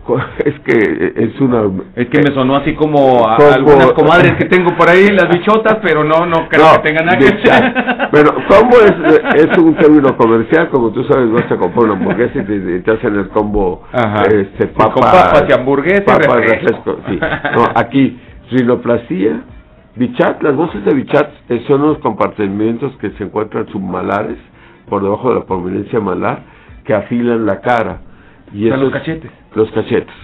[LAUGHS] Es que es una Es que me sonó así como a, Combo- algunas comadres que [LAUGHS] tengo por ahí, las bichotas, pero no, no creo No, que tengan nada que ver. Bueno, combo es, [LAUGHS] es un término comercial, como tú sabes, vas a comprar una hamburguesa y te, y te hacen el combo Ajá. este, Sí, con papa, papas y hamburguesa y refresco. refresco, sí. No, aquí, rinoplastía, bichat, las voces de bichat eh, son unos compartimentos que se encuentran submalares, por debajo de la prominencia malar, que afilan la cara. Y sea, los esos- cachetes. Los cachetes.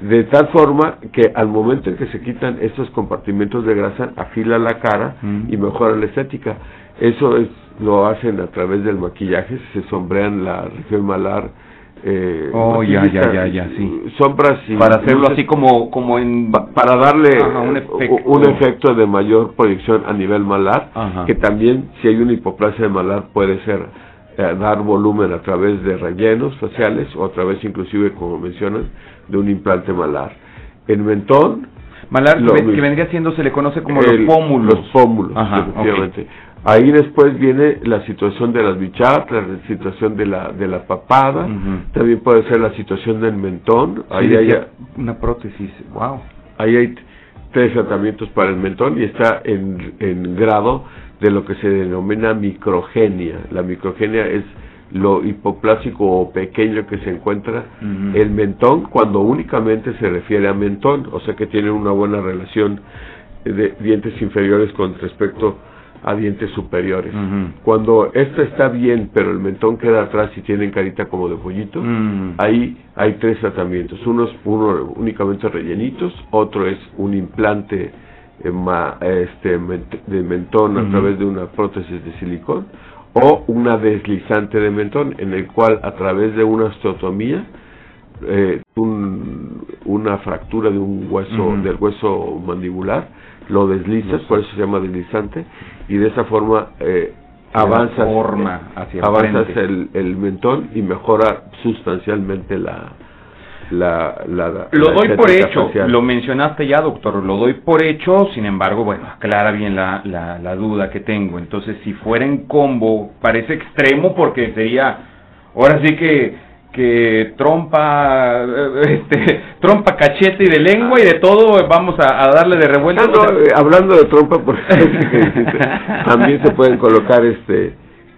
De tal forma que al momento en que se quitan estos compartimentos de grasa, afila la cara Mm. y mejora la estética. Eso es lo hacen a través del maquillaje, se sombrean la región malar. Eh, Oh, ya, ya, ya, ya, sí. Sombras y Para hacerlo luces así como, como en... pa- para darle Ajá, un efecto. un efecto de mayor proyección a nivel malar, Ajá. que también si hay una hipoplasia de malar puede ser eh, dar volumen a través de rellenos faciales o a través inclusive, como mencionan, de un implante malar. En mentón, Malar, lo que, vendría siendo, se le conoce como el- los pómulos. Los pómulos, Ajá, efectivamente. Ahí después viene la situación de las bichat, la situación de la de la papada, también puede ser la situación del mentón. Sí, Ahí hay, una prótesis, wow. ahí hay tres tratamientos para el mentón y está en, en grado de lo que se denomina microgenia. La microgenia es lo hipoplásico o pequeño que se encuentra el mentón cuando únicamente se refiere a mentón, o sea que tiene una buena relación de dientes inferiores con respecto a dientes superiores. Cuando esto está bien, pero el mentón queda atrás y tienen carita como de pollito, Mm. ahí hay tres tratamientos. Uno es uno únicamente rellenitos, otro es un implante eh, ma- este, de mentón a través de una prótesis de silicón o una deslizante de mentón en el cual a través de una osteotomía eh, un- una fractura de un hueso del hueso mandibular lo deslizas por eso se llama deslizante y de esa forma eh, avanzas forma hacia el avanzas el, el mentón y mejora sustancialmente la la, la Lo doy por hecho, facial. lo mencionaste ya, doctor, lo doy por hecho, sin embargo, bueno, aclara bien la, la, la duda que tengo. Entonces, si fuera en combo, parece extremo porque sería, ahora sí que que trompa, [LAUGHS] este, trompa, cachete y de lengua y de todo, vamos a, a darle de revuelta. Ah, no, eh, hablando de trompa, [LAUGHS] también se pueden colocar este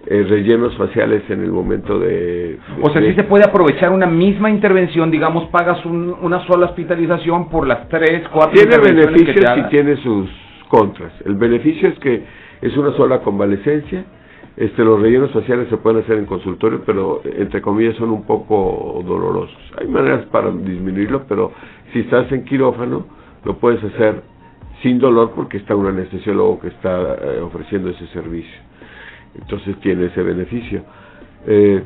eh, rellenos faciales en el momento de... O sea, de- sí se puede aprovechar una misma intervención, digamos, pagas un- una sola hospitalización por las tres, cuatro Tiene beneficios y tiene sus contras. El beneficio es que es una sola convalecencia. Este, los rellenos faciales se pueden hacer en consultorio, pero entre comillas son un poco dolorosos. Hay maneras para disminuirlo, pero si estás en quirófano, lo puedes hacer sin dolor porque está un anestesiólogo que está eh, ofreciendo ese servicio. Entonces tiene ese beneficio. Eh,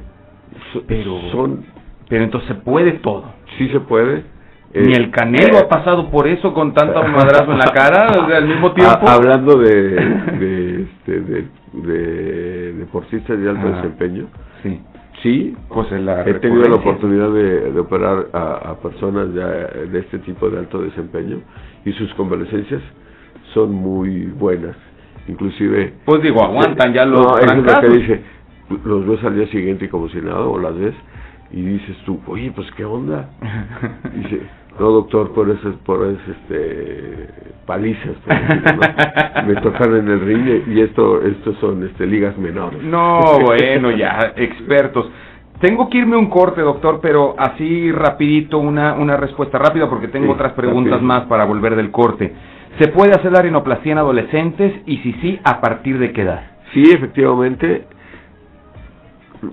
so- Pero- son, Pero entonces se puede todo. sí se puede. Ni Eh, el Canelo eh, ha pasado por eso con tanto madrazo en la cara al mismo Ha- [LAUGHS] tiempo. hablando de, de, este, de, de deportistas de alto Ah, desempeño, Sí. sí, Pues en la he tenido la oportunidad de, de operar a, a personas de, de este tipo de alto desempeño y sus convalecencias son muy buenas. Inclusive... Pues digo, aguantan ya los No, es lo que dice. Los ves al día siguiente como si nada, o las ves, y dices tú, oye, pues qué onda. Dice, [LAUGHS] no doctor, por esas, por esas, este, palizas, por decirlo, ¿no? me tocaron en el ring y esto, estos son este, ligas menores. No, bueno, ya, expertos. Tengo que irme un corte, doctor, pero así rapidito una, una respuesta rápida porque tengo Sí, otras preguntas más para volver del corte. ¿Se puede hacer la rinoplastia en adolescentes y si sí, a partir de qué edad? Sí, efectivamente,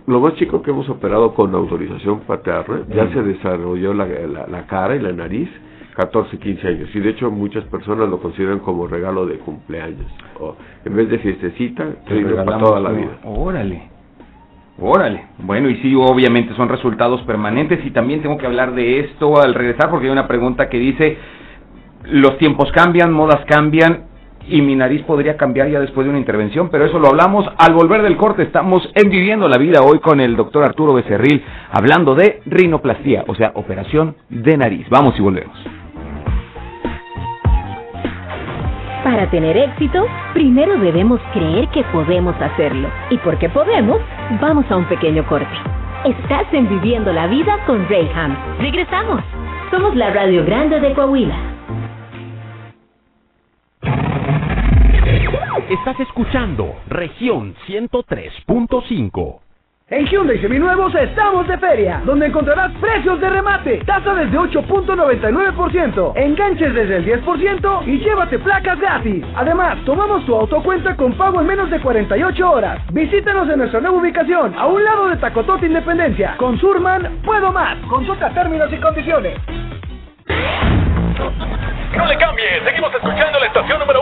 lo más chico que hemos operado con autorización paterna, ya Mm. se desarrolló la, la, la cara y la nariz, 14, 15 años. Y de hecho muchas personas lo consideran como regalo de cumpleaños. O en vez de fiestecita, Te para toda la vida. Órale. Órale. Bueno, y sí, obviamente son resultados permanentes y también tengo que hablar de esto al regresar porque hay una pregunta que dice, los tiempos cambian, modas cambian y mi nariz podría cambiar ya después de una intervención, pero eso lo hablamos al volver del corte. Estamos en Viviendo la Vida hoy con el doctor Arturo Becerril hablando de rinoplastia, o sea, operación de nariz. Vamos y volvemos. Para tener éxito, primero debemos creer que podemos hacerlo. Y porque podemos, vamos a un pequeño corte. Estás en Viviendo la Vida con Rayham. Regresamos. Somos la Radio Grande de Coahuila. Estás escuchando región 103.5. En Hyundai Seminuevos estamos de feria, donde encontrarás precios de remate, tasa desde 8.99%, enganches desde el 10% y llévate placas gratis. Además, tomamos tu autocuenta con pago en menos de 48 horas. Visítanos en nuestra nueva ubicación, a un lado de Tacotote Independencia. Con Surman, puedo más. Consulta términos y condiciones. No le cambie, seguimos escuchando la estación número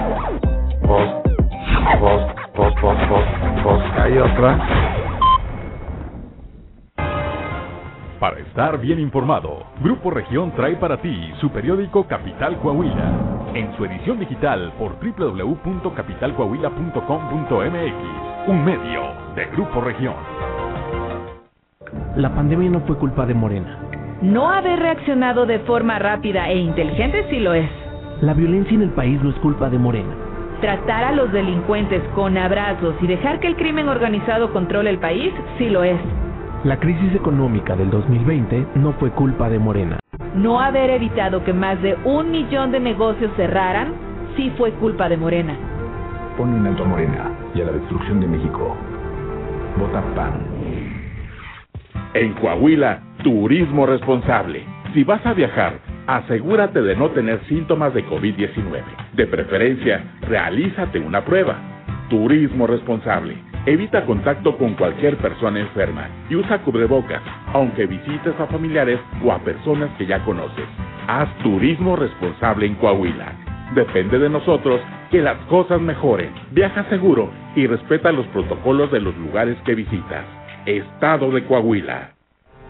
Pues, pues, pues, pues que hay otra. Para estar bien informado, Grupo Región trae para ti su periódico Capital Coahuila, en su edición digital por www.capitalcoahuila.com.mx, un medio de Grupo Región. La pandemia no fue culpa de Morena. No haber reaccionado de forma rápida e inteligente sí lo es. La violencia en el país no es culpa de Morena. Tratar a los delincuentes con abrazos y dejar que el crimen organizado controle el país, sí lo es. La crisis económica del 2020 no fue culpa de Morena. No haber evitado que más de un millón de negocios cerraran, sí fue culpa de Morena. Pone un alto a Morena y a la destrucción de México. Vota PAN. En Coahuila, turismo responsable. Si vas a viajar, asegúrate de no tener síntomas de COVID-19. De preferencia, realízate una prueba. Turismo responsable. Evita contacto con cualquier persona enferma y usa cubrebocas, aunque visites a familiares o a personas que ya conoces. Haz turismo responsable en Coahuila. Depende de nosotros que las cosas mejoren. Viaja seguro y respeta los protocolos de los lugares que visitas. Estado de Coahuila.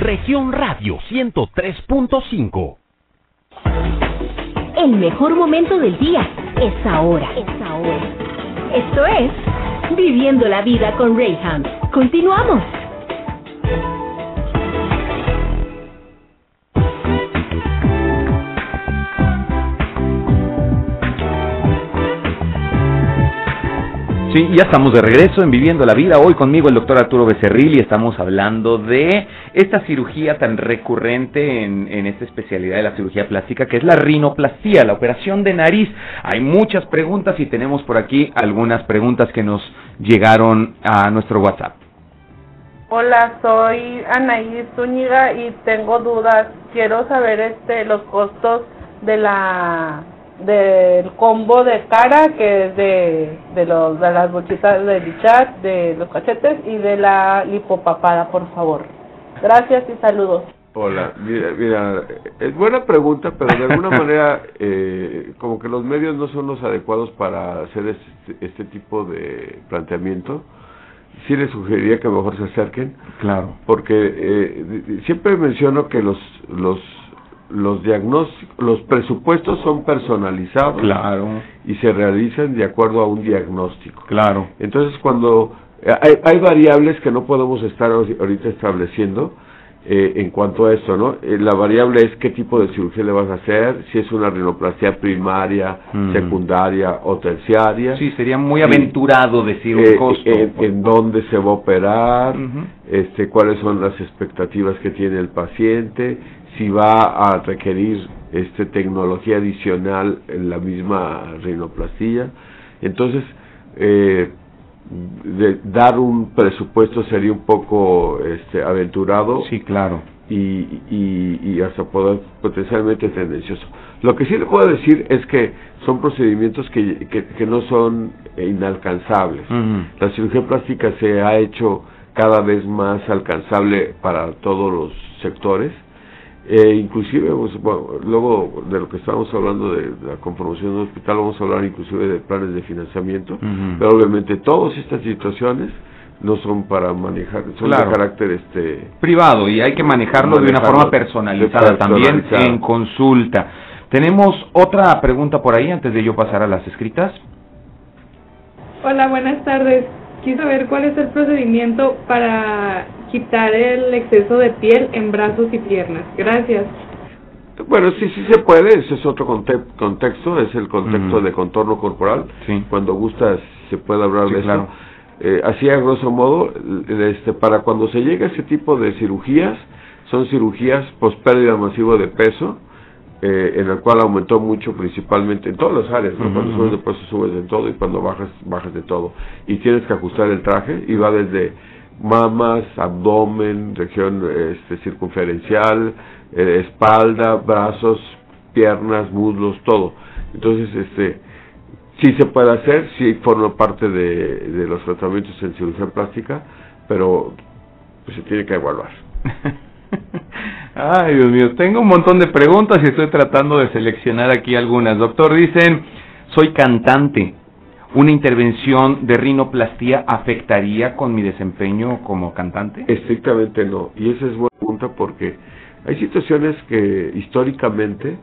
Región Radio 103.5. El mejor momento del día es ahora. Es ahora. Esto es Viviendo la Vida con Rayham. Continuamos. Sí, ya estamos de regreso en Viviendo la Vida. Hoy conmigo el doctor Arturo Becerril y estamos hablando de esta cirugía tan recurrente en, en, esta especialidad de la cirugía plástica que es la rinoplastía, la operación de nariz. Hay muchas preguntas y tenemos por aquí algunas preguntas que nos llegaron a nuestro WhatsApp. Hola, soy Anaí Zúñiga y tengo dudas. Quiero saber este los costos de la del combo de cara que es de, de, los, de las bolsitas de bichat, de los cachetes y de la lipopapada, por favor. Gracias y saludos. Hola, mira, mira, es buena pregunta, pero de alguna [LAUGHS] manera eh, como que los medios no son los adecuados para hacer este, este tipo de planteamiento. Sí les sugeriría que mejor se acerquen. Claro. Porque eh, siempre menciono que los los los diagnósticos, los presupuestos son personalizados claro. y se realizan de acuerdo a un diagnóstico. Claro. Entonces, cuando hay, hay variables que no podemos estar ahorita estableciendo eh, en cuanto a esto, ¿no? Eh, la variable es qué tipo de cirugía le vas a hacer, si es una rinoplastia primaria, Mm. secundaria o terciaria. Sí, sería muy aventurado decir un Eh, costo. En, en dónde se va a operar, este, cuáles son las expectativas que tiene el paciente, si va a requerir este, tecnología adicional en la misma rinoplastía. Entonces, eh, de- dar un presupuesto sería un poco este, aventurado Sí, claro. y, y, y hasta poder potencialmente tendencioso. Lo que sí le puedo decir es que son procedimientos que, que, que no son inalcanzables. La cirugía plástica se ha hecho cada vez más alcanzable para todos los sectores. Eh, inclusive, pues, bueno, luego de lo que estábamos hablando de la conformación de un hospital, vamos a hablar inclusive de planes de financiamiento, pero obviamente todas estas situaciones no son para manejar, son Claro. de carácter este privado y hay que manejarlo, de una forma personalizada también en consulta. Tenemos otra pregunta por ahí antes de yo pasar a las escritas. Hola, buenas tardes. Quiero saber cuál es el procedimiento para quitar el exceso de piel en brazos y piernas. Gracias. Bueno, sí, sí se puede, ese es otro conte- contexto, es el contexto Ujú. de contorno corporal. Sí. Cuando gustas se puede hablar Sí, de claro. eso. Eh, así a grosso modo, este, para cuando se llega a ese tipo de cirugías, son cirugías post pérdida masiva de peso, eh, en el cual aumentó mucho principalmente en todas las áreas, cuando subes de peso subes de todo y cuando bajas bajas de todo y tienes que ajustar el traje y va desde mamas, abdomen, región este, circunferencial, eh, espalda, brazos, piernas, muslos, todo. Entonces, este, sí se puede hacer, sí forma parte de, de los tratamientos en cirugía plástica, pero pues se tiene que evaluar. [LAUGHS] [LAUGHS] Ay, Dios mío, tengo un montón de preguntas y estoy tratando de seleccionar aquí algunas. Doctor, dicen, soy cantante. ¿Una intervención de rinoplastía afectaría con mi desempeño como cantante? Estrictamente no. Y esa es buena pregunta porque hay situaciones que históricamente,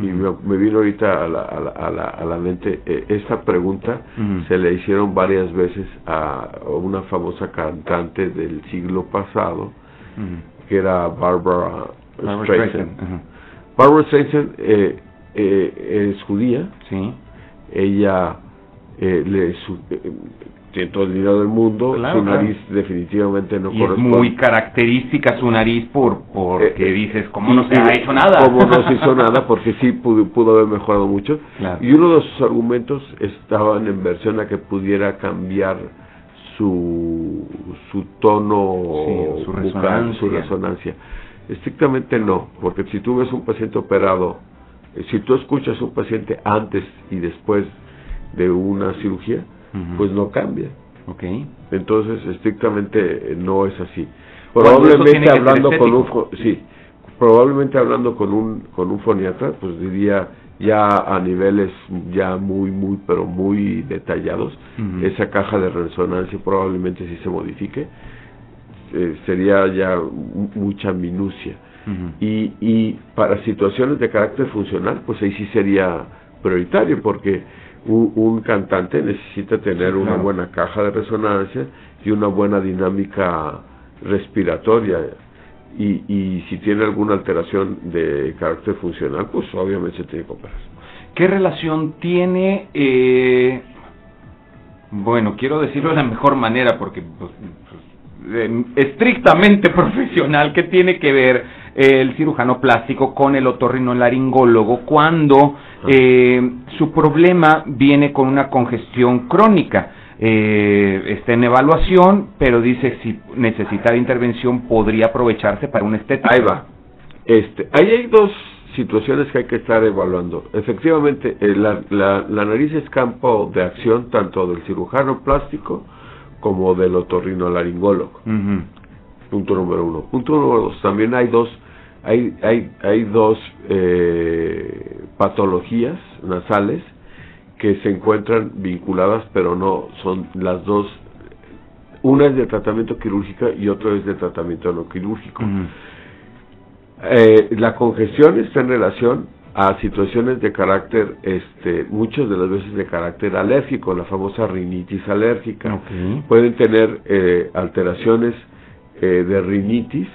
y me, me vino ahorita a la, a la, a la, a la mente, eh, esta pregunta se le hicieron varias veces a una famosa cantante del siglo pasado. Que era Barbara Barbra Streisand. Streisand, ajá. Barbara Streisand eh, eh, es judía. Sí. Ella eh, le su, eh, tiene todo el dinero del mundo. Claro, su claro. nariz definitivamente no Y es corresponde. muy característica su nariz por porque Eh, dices, ¿cómo no se ha hecho nada? ¿Cómo no se hizo [LAUGHS] nada? Porque sí pudo, pudo haber mejorado mucho. Claro. Y uno de sus argumentos estaban en versión a que pudiera cambiar su, su tono Sí, su resonancia. su resonancia. Estrictamente no, porque si tú ves un paciente operado, eh, si tú escuchas un paciente antes y después de una cirugía, pues no cambia. Ok. Entonces, estrictamente eh, no es así. Probablemente hablando con un sí, probablemente hablando con un con un foniatra, pues diría ya a niveles ya muy muy pero muy detallados, esa caja de resonancia probablemente sí se modifique. Eh, sería ya mu- mucha minucia. Y, y para situaciones de carácter funcional, pues ahí sí sería prioritario, porque un, un cantante necesita tener una buena caja de resonancia y una buena dinámica respiratoria. Y, y si tiene alguna alteración de carácter funcional, pues obviamente se tiene que operar. ¿Qué relación tiene, eh, bueno, quiero decirlo de la mejor manera porque pues, pues, eh, estrictamente [LAUGHS] profesional, ¿qué tiene que ver eh, el cirujano plástico con el otorrinolaringólogo cuando eh, su problema viene con una congestión crónica? Eh, está en evaluación, pero dice si necesita de intervención podría aprovecharse para un estética. Ahí va. Este, ahí hay dos situaciones que hay que estar evaluando. Efectivamente, eh, la, la, la nariz es campo de acción tanto del cirujano plástico como del otorrinolaringólogo. Ujú. Punto número uno. Punto número dos. También hay dos, hay, hay, hay dos eh, patologías nasales que se encuentran vinculadas, pero no son las dos. Una es de tratamiento quirúrgico y otra es de tratamiento no quirúrgico. Eh, la congestión está en relación a situaciones de carácter, este, muchas de las veces de carácter alérgico, la famosa rinitis alérgica. Pueden tener eh, alteraciones eh, de rinitis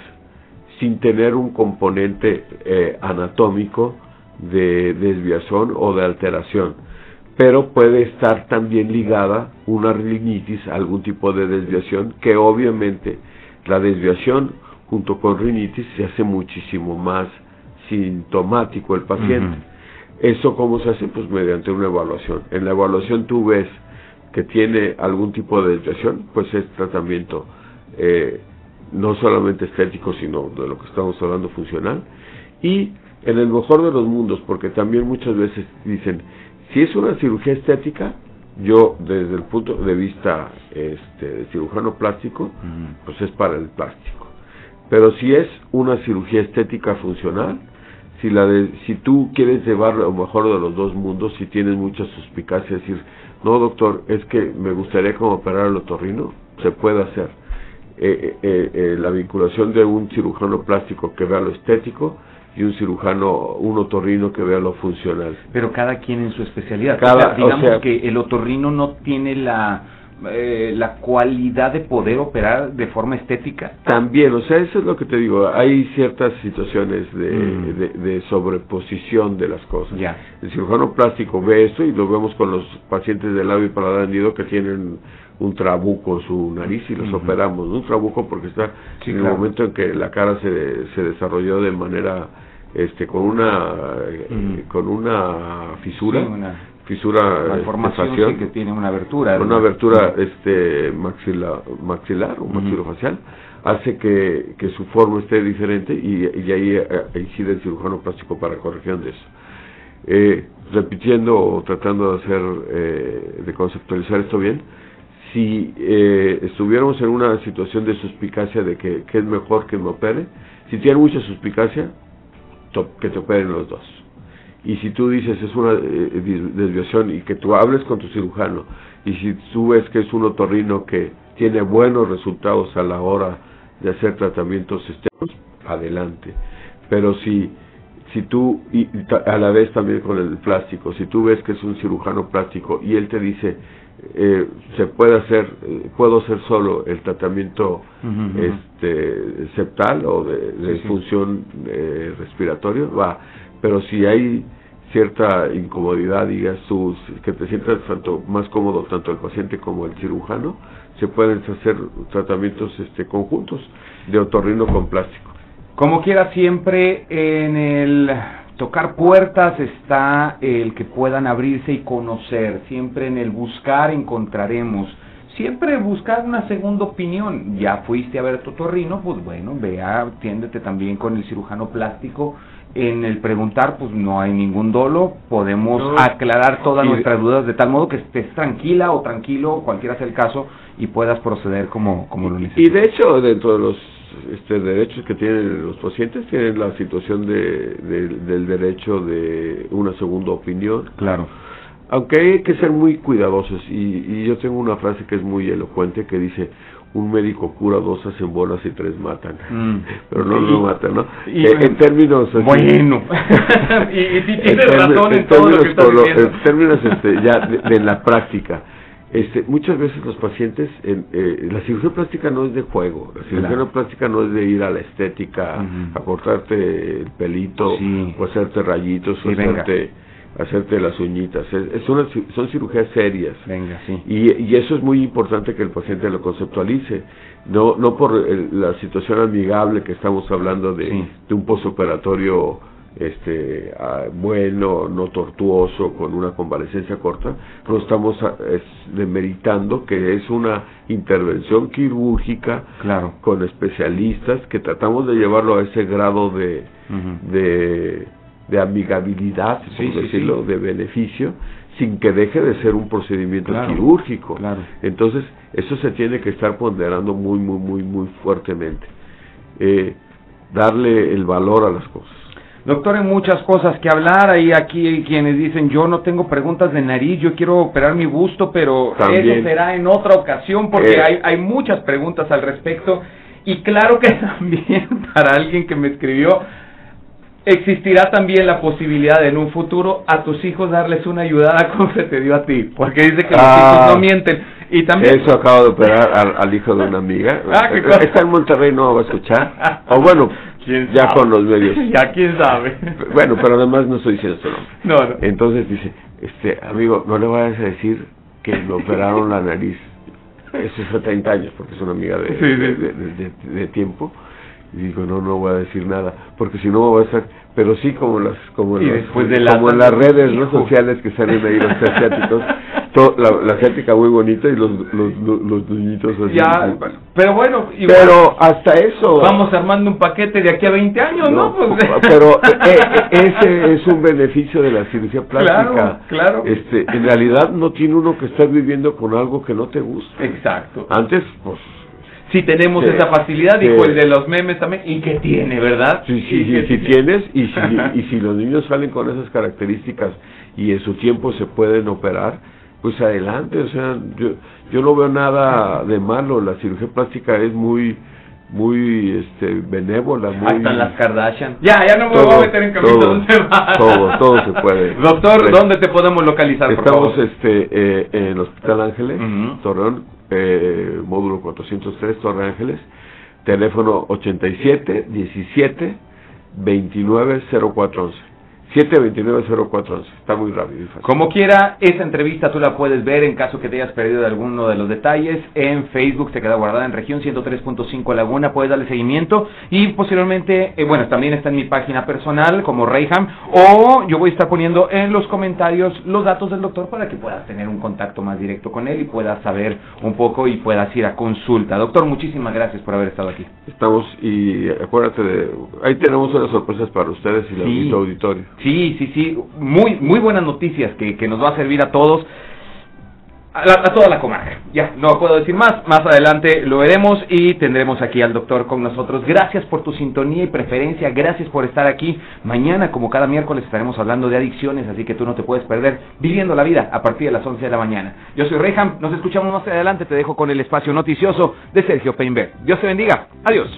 sin tener un componente eh, anatómico de desviación o de alteración, pero puede estar también ligada una rinitis a algún tipo de desviación que obviamente la desviación junto con rinitis se hace muchísimo más sintomático el paciente. ¿Eso cómo se hace? Pues mediante una evaluación. En la evaluación tú ves que tiene algún tipo de desviación, pues es tratamiento eh, no solamente estético, sino de lo que estamos hablando funcional. Y en el mejor de los mundos, porque también muchas veces dicen, si es una cirugía estética, yo desde el punto de vista este, de cirujano plástico, pues es para el plástico. Pero si es una cirugía estética funcional, si la de, si tú quieres llevar lo mejor de los dos mundos, si tienes mucha suspicacia, decir, no doctor, es que me gustaría como operar el otorrino, se puede hacer. Eh, eh, eh, la vinculación de un cirujano plástico que vea lo estético y un cirujano, un otorrino que vea lo funcional. Pero cada quien en su especialidad. Cada- o sea, digamos o sea- que el otorrino no tiene la eh, la cualidad de poder operar de forma estética. También, o sea, eso es lo que te digo, hay ciertas situaciones de, Mm. de, de sobreposición de las cosas. Ya. El cirujano plástico ve esto y lo vemos con los pacientes de labio y paladar hendido que tienen un trabuco en su nariz y los operamos. Un trabuco porque está Sí, en claro. el momento en que la cara se, se desarrolló de manera, este, con una, eh, con una fisura, Sí, una fisura, malformación este, sí que tiene una abertura. una abertura este maxila, maxilar o maxilofacial hace que, que su forma esté diferente y, y ahí eh, incide el cirujano plástico para corrección de eso. Eh, repitiendo o tratando de hacer, eh, de conceptualizar esto bien, si eh, estuviéramos en una situación de suspicacia de que, que es mejor que me opere, si tiene mucha suspicacia, que te operen los dos. Y si tú dices es una eh, desviación y que tú hables con tu cirujano, y si tú ves que es un otorrino que tiene buenos resultados a la hora de hacer tratamientos externos, adelante. Pero si si tú, y a la vez también con el plástico, si tú ves que es un cirujano plástico y él te dice, eh, se puede hacer, eh, puedo hacer solo el tratamiento este septal o de, de Sí, sí. función eh, respiratoria, va. Pero si hay cierta incomodidad, digas tú, que te sientas tanto más cómodo tanto el paciente como el cirujano, se pueden hacer tratamientos este conjuntos de otorrino con plástico. Como quiera, siempre en el tocar puertas está el que puedan abrirse y conocer. Siempre en el buscar encontraremos. Siempre buscar una segunda opinión. Ya fuiste a ver a tu torrino, pues bueno, vea, atiéndete también con el cirujano plástico. En el preguntar, pues no hay ningún dolo. Podemos No. aclarar todas Y- nuestras dudas de tal modo que estés tranquila o tranquilo, cualquiera sea el caso, y puedas proceder como, como lo necesites. Y de hecho, dentro de los este, derechos que tienen los pacientes, tienen la situación de, de- del derecho de una segunda opinión. Claro. Aunque hay que ser muy cuidadosos, y, y yo tengo una frase que es muy elocuente que dice, un médico cura, dos hacen bolas y tres matan. Mm. [LAUGHS] Pero no lo matan, ¿no? y- Eh, en términos... Bueno. [LAUGHS] [LAUGHS] Y- y tienes en razón en en todo lo que términos estás colo- diciendo. En términos este, ya de, de la práctica. Este, muchas veces los pacientes, en, eh, la cirugía plástica no es de juego, la cirugía Claro. plástica no es de ir a la estética, a cortarte el pelito, Sí. o hacerte rayitos, Sí, o hacerte, hacerte las uñitas. Es, es una son cirugías serias. Venga, sí. Y, y eso es muy importante que el paciente lo conceptualice, no no por el- la situación amigable que estamos hablando de, de un postoperatorio este ah, bueno, no tortuoso, con una convalecencia corta, no estamos ah, es, demeritando que es una intervención quirúrgica Claro. con especialistas que tratamos de llevarlo a ese grado de, de, de amigabilidad, por sí, decirlo, sí. de beneficio, sin que deje de ser un procedimiento Claro, quirúrgico. claro. Entonces, eso se tiene que estar ponderando muy, muy, muy, muy fuertemente. Eh, darle el valor a las cosas. Doctor, hay muchas cosas que hablar. Hay aquí quienes dicen, yo no tengo preguntas de nariz, yo quiero operar mi busto, pero También. eso será en otra ocasión porque Eh. hay, hay muchas preguntas al respecto. Y claro que [LAUGHS] también para alguien que me escribió, existirá también la posibilidad de en un futuro a tus hijos darles una ayudada [LAUGHS] como se te dio a ti, porque dice que los Ah. hijos no mienten. Y también... Eso acabo de operar al, al hijo de una [LAUGHS] amiga. Ah. Está en Monterrey, no va a escuchar. O bueno, ¿Quién ya sabe? con los medios. [LAUGHS] Ya quién sabe. Bueno, pero además no estoy diciendo. No, no. Entonces dice, este amigo, no le vayas a decir que me operaron la nariz. Eso fue 30 años, porque es una amiga de, Sí, sí. de- de tiempo. Y digo, no, no voy a decir nada, porque si no me voy a estar... Pero sí, como las como, Y las- después de como la- en las redes ¿no? Sociales que salen ahí los asiáticos, [LAUGHS] to- la, la asiática muy bonita y los, los, los, los niñitos así. Ya, pero bueno, igual Pero hasta eso... vamos armando un paquete de aquí a 20 años, ¿no? No, Pues- [LAUGHS] pero eh, eh, ese es un beneficio de la cirugía plástica. Claro, claro. Este, en realidad no tiene uno que estar viviendo con algo que no te gusta. Exacto. Antes, pues, Si tenemos Sí, esa facilidad, sí. dijo el de los memes también, y que tiene, ¿verdad? sí, sí, sí, si tiene. tienes y si, [LAUGHS] y si los niños salen con esas características y en su tiempo se pueden operar, pues adelante. O sea, yo, yo no veo nada de malo. La cirugía plástica es muy, muy, este, benévola, muy. Están las Kardashian. Ya, ya no me Todo, voy a meter en camisa todo, todo, todo se puede. [LAUGHS] Doctor, ¿dónde te podemos localizar, por Estamos favor? este, eh, en el Hospital Ángeles, Ujú. Torreón, eh, módulo 403, Torre Ángeles, teléfono 87 17 29 0411. 729-0411. Está muy rápido y fácil. Como quiera, esa entrevista tú la puedes ver en caso que te hayas perdido de alguno de los detalles. En Facebook se queda guardada en región 103.5 Laguna. Puedes darle seguimiento. Y posteriormente, eh, bueno, también está en mi página personal como Reyham. O yo voy a estar poniendo en los comentarios los datos del doctor para que puedas tener un contacto más directo con él y puedas saber un poco y puedas ir a consulta. Doctor, muchísimas gracias por haber estado aquí. Estamos, y acuérdate de. Ahí tenemos unas sorpresas para ustedes y Sí. el auditorio. Sí, sí, sí, muy, muy buenas noticias que, nos va a servir a todos. a toda la comarca. Ya, no puedo decir más, más adelante lo veremos y tendremos aquí al doctor con nosotros. Gracias por tu sintonía y preferencia, gracias por estar aquí. Mañana, como cada miércoles, estaremos hablando de adicciones, así que tú no te puedes perder viviendo la vida a partir de las 11 de la mañana. Yo soy Reyham, nos escuchamos más adelante, te dejo con el espacio noticioso de Sergio Peinberg. Dios te bendiga, adiós.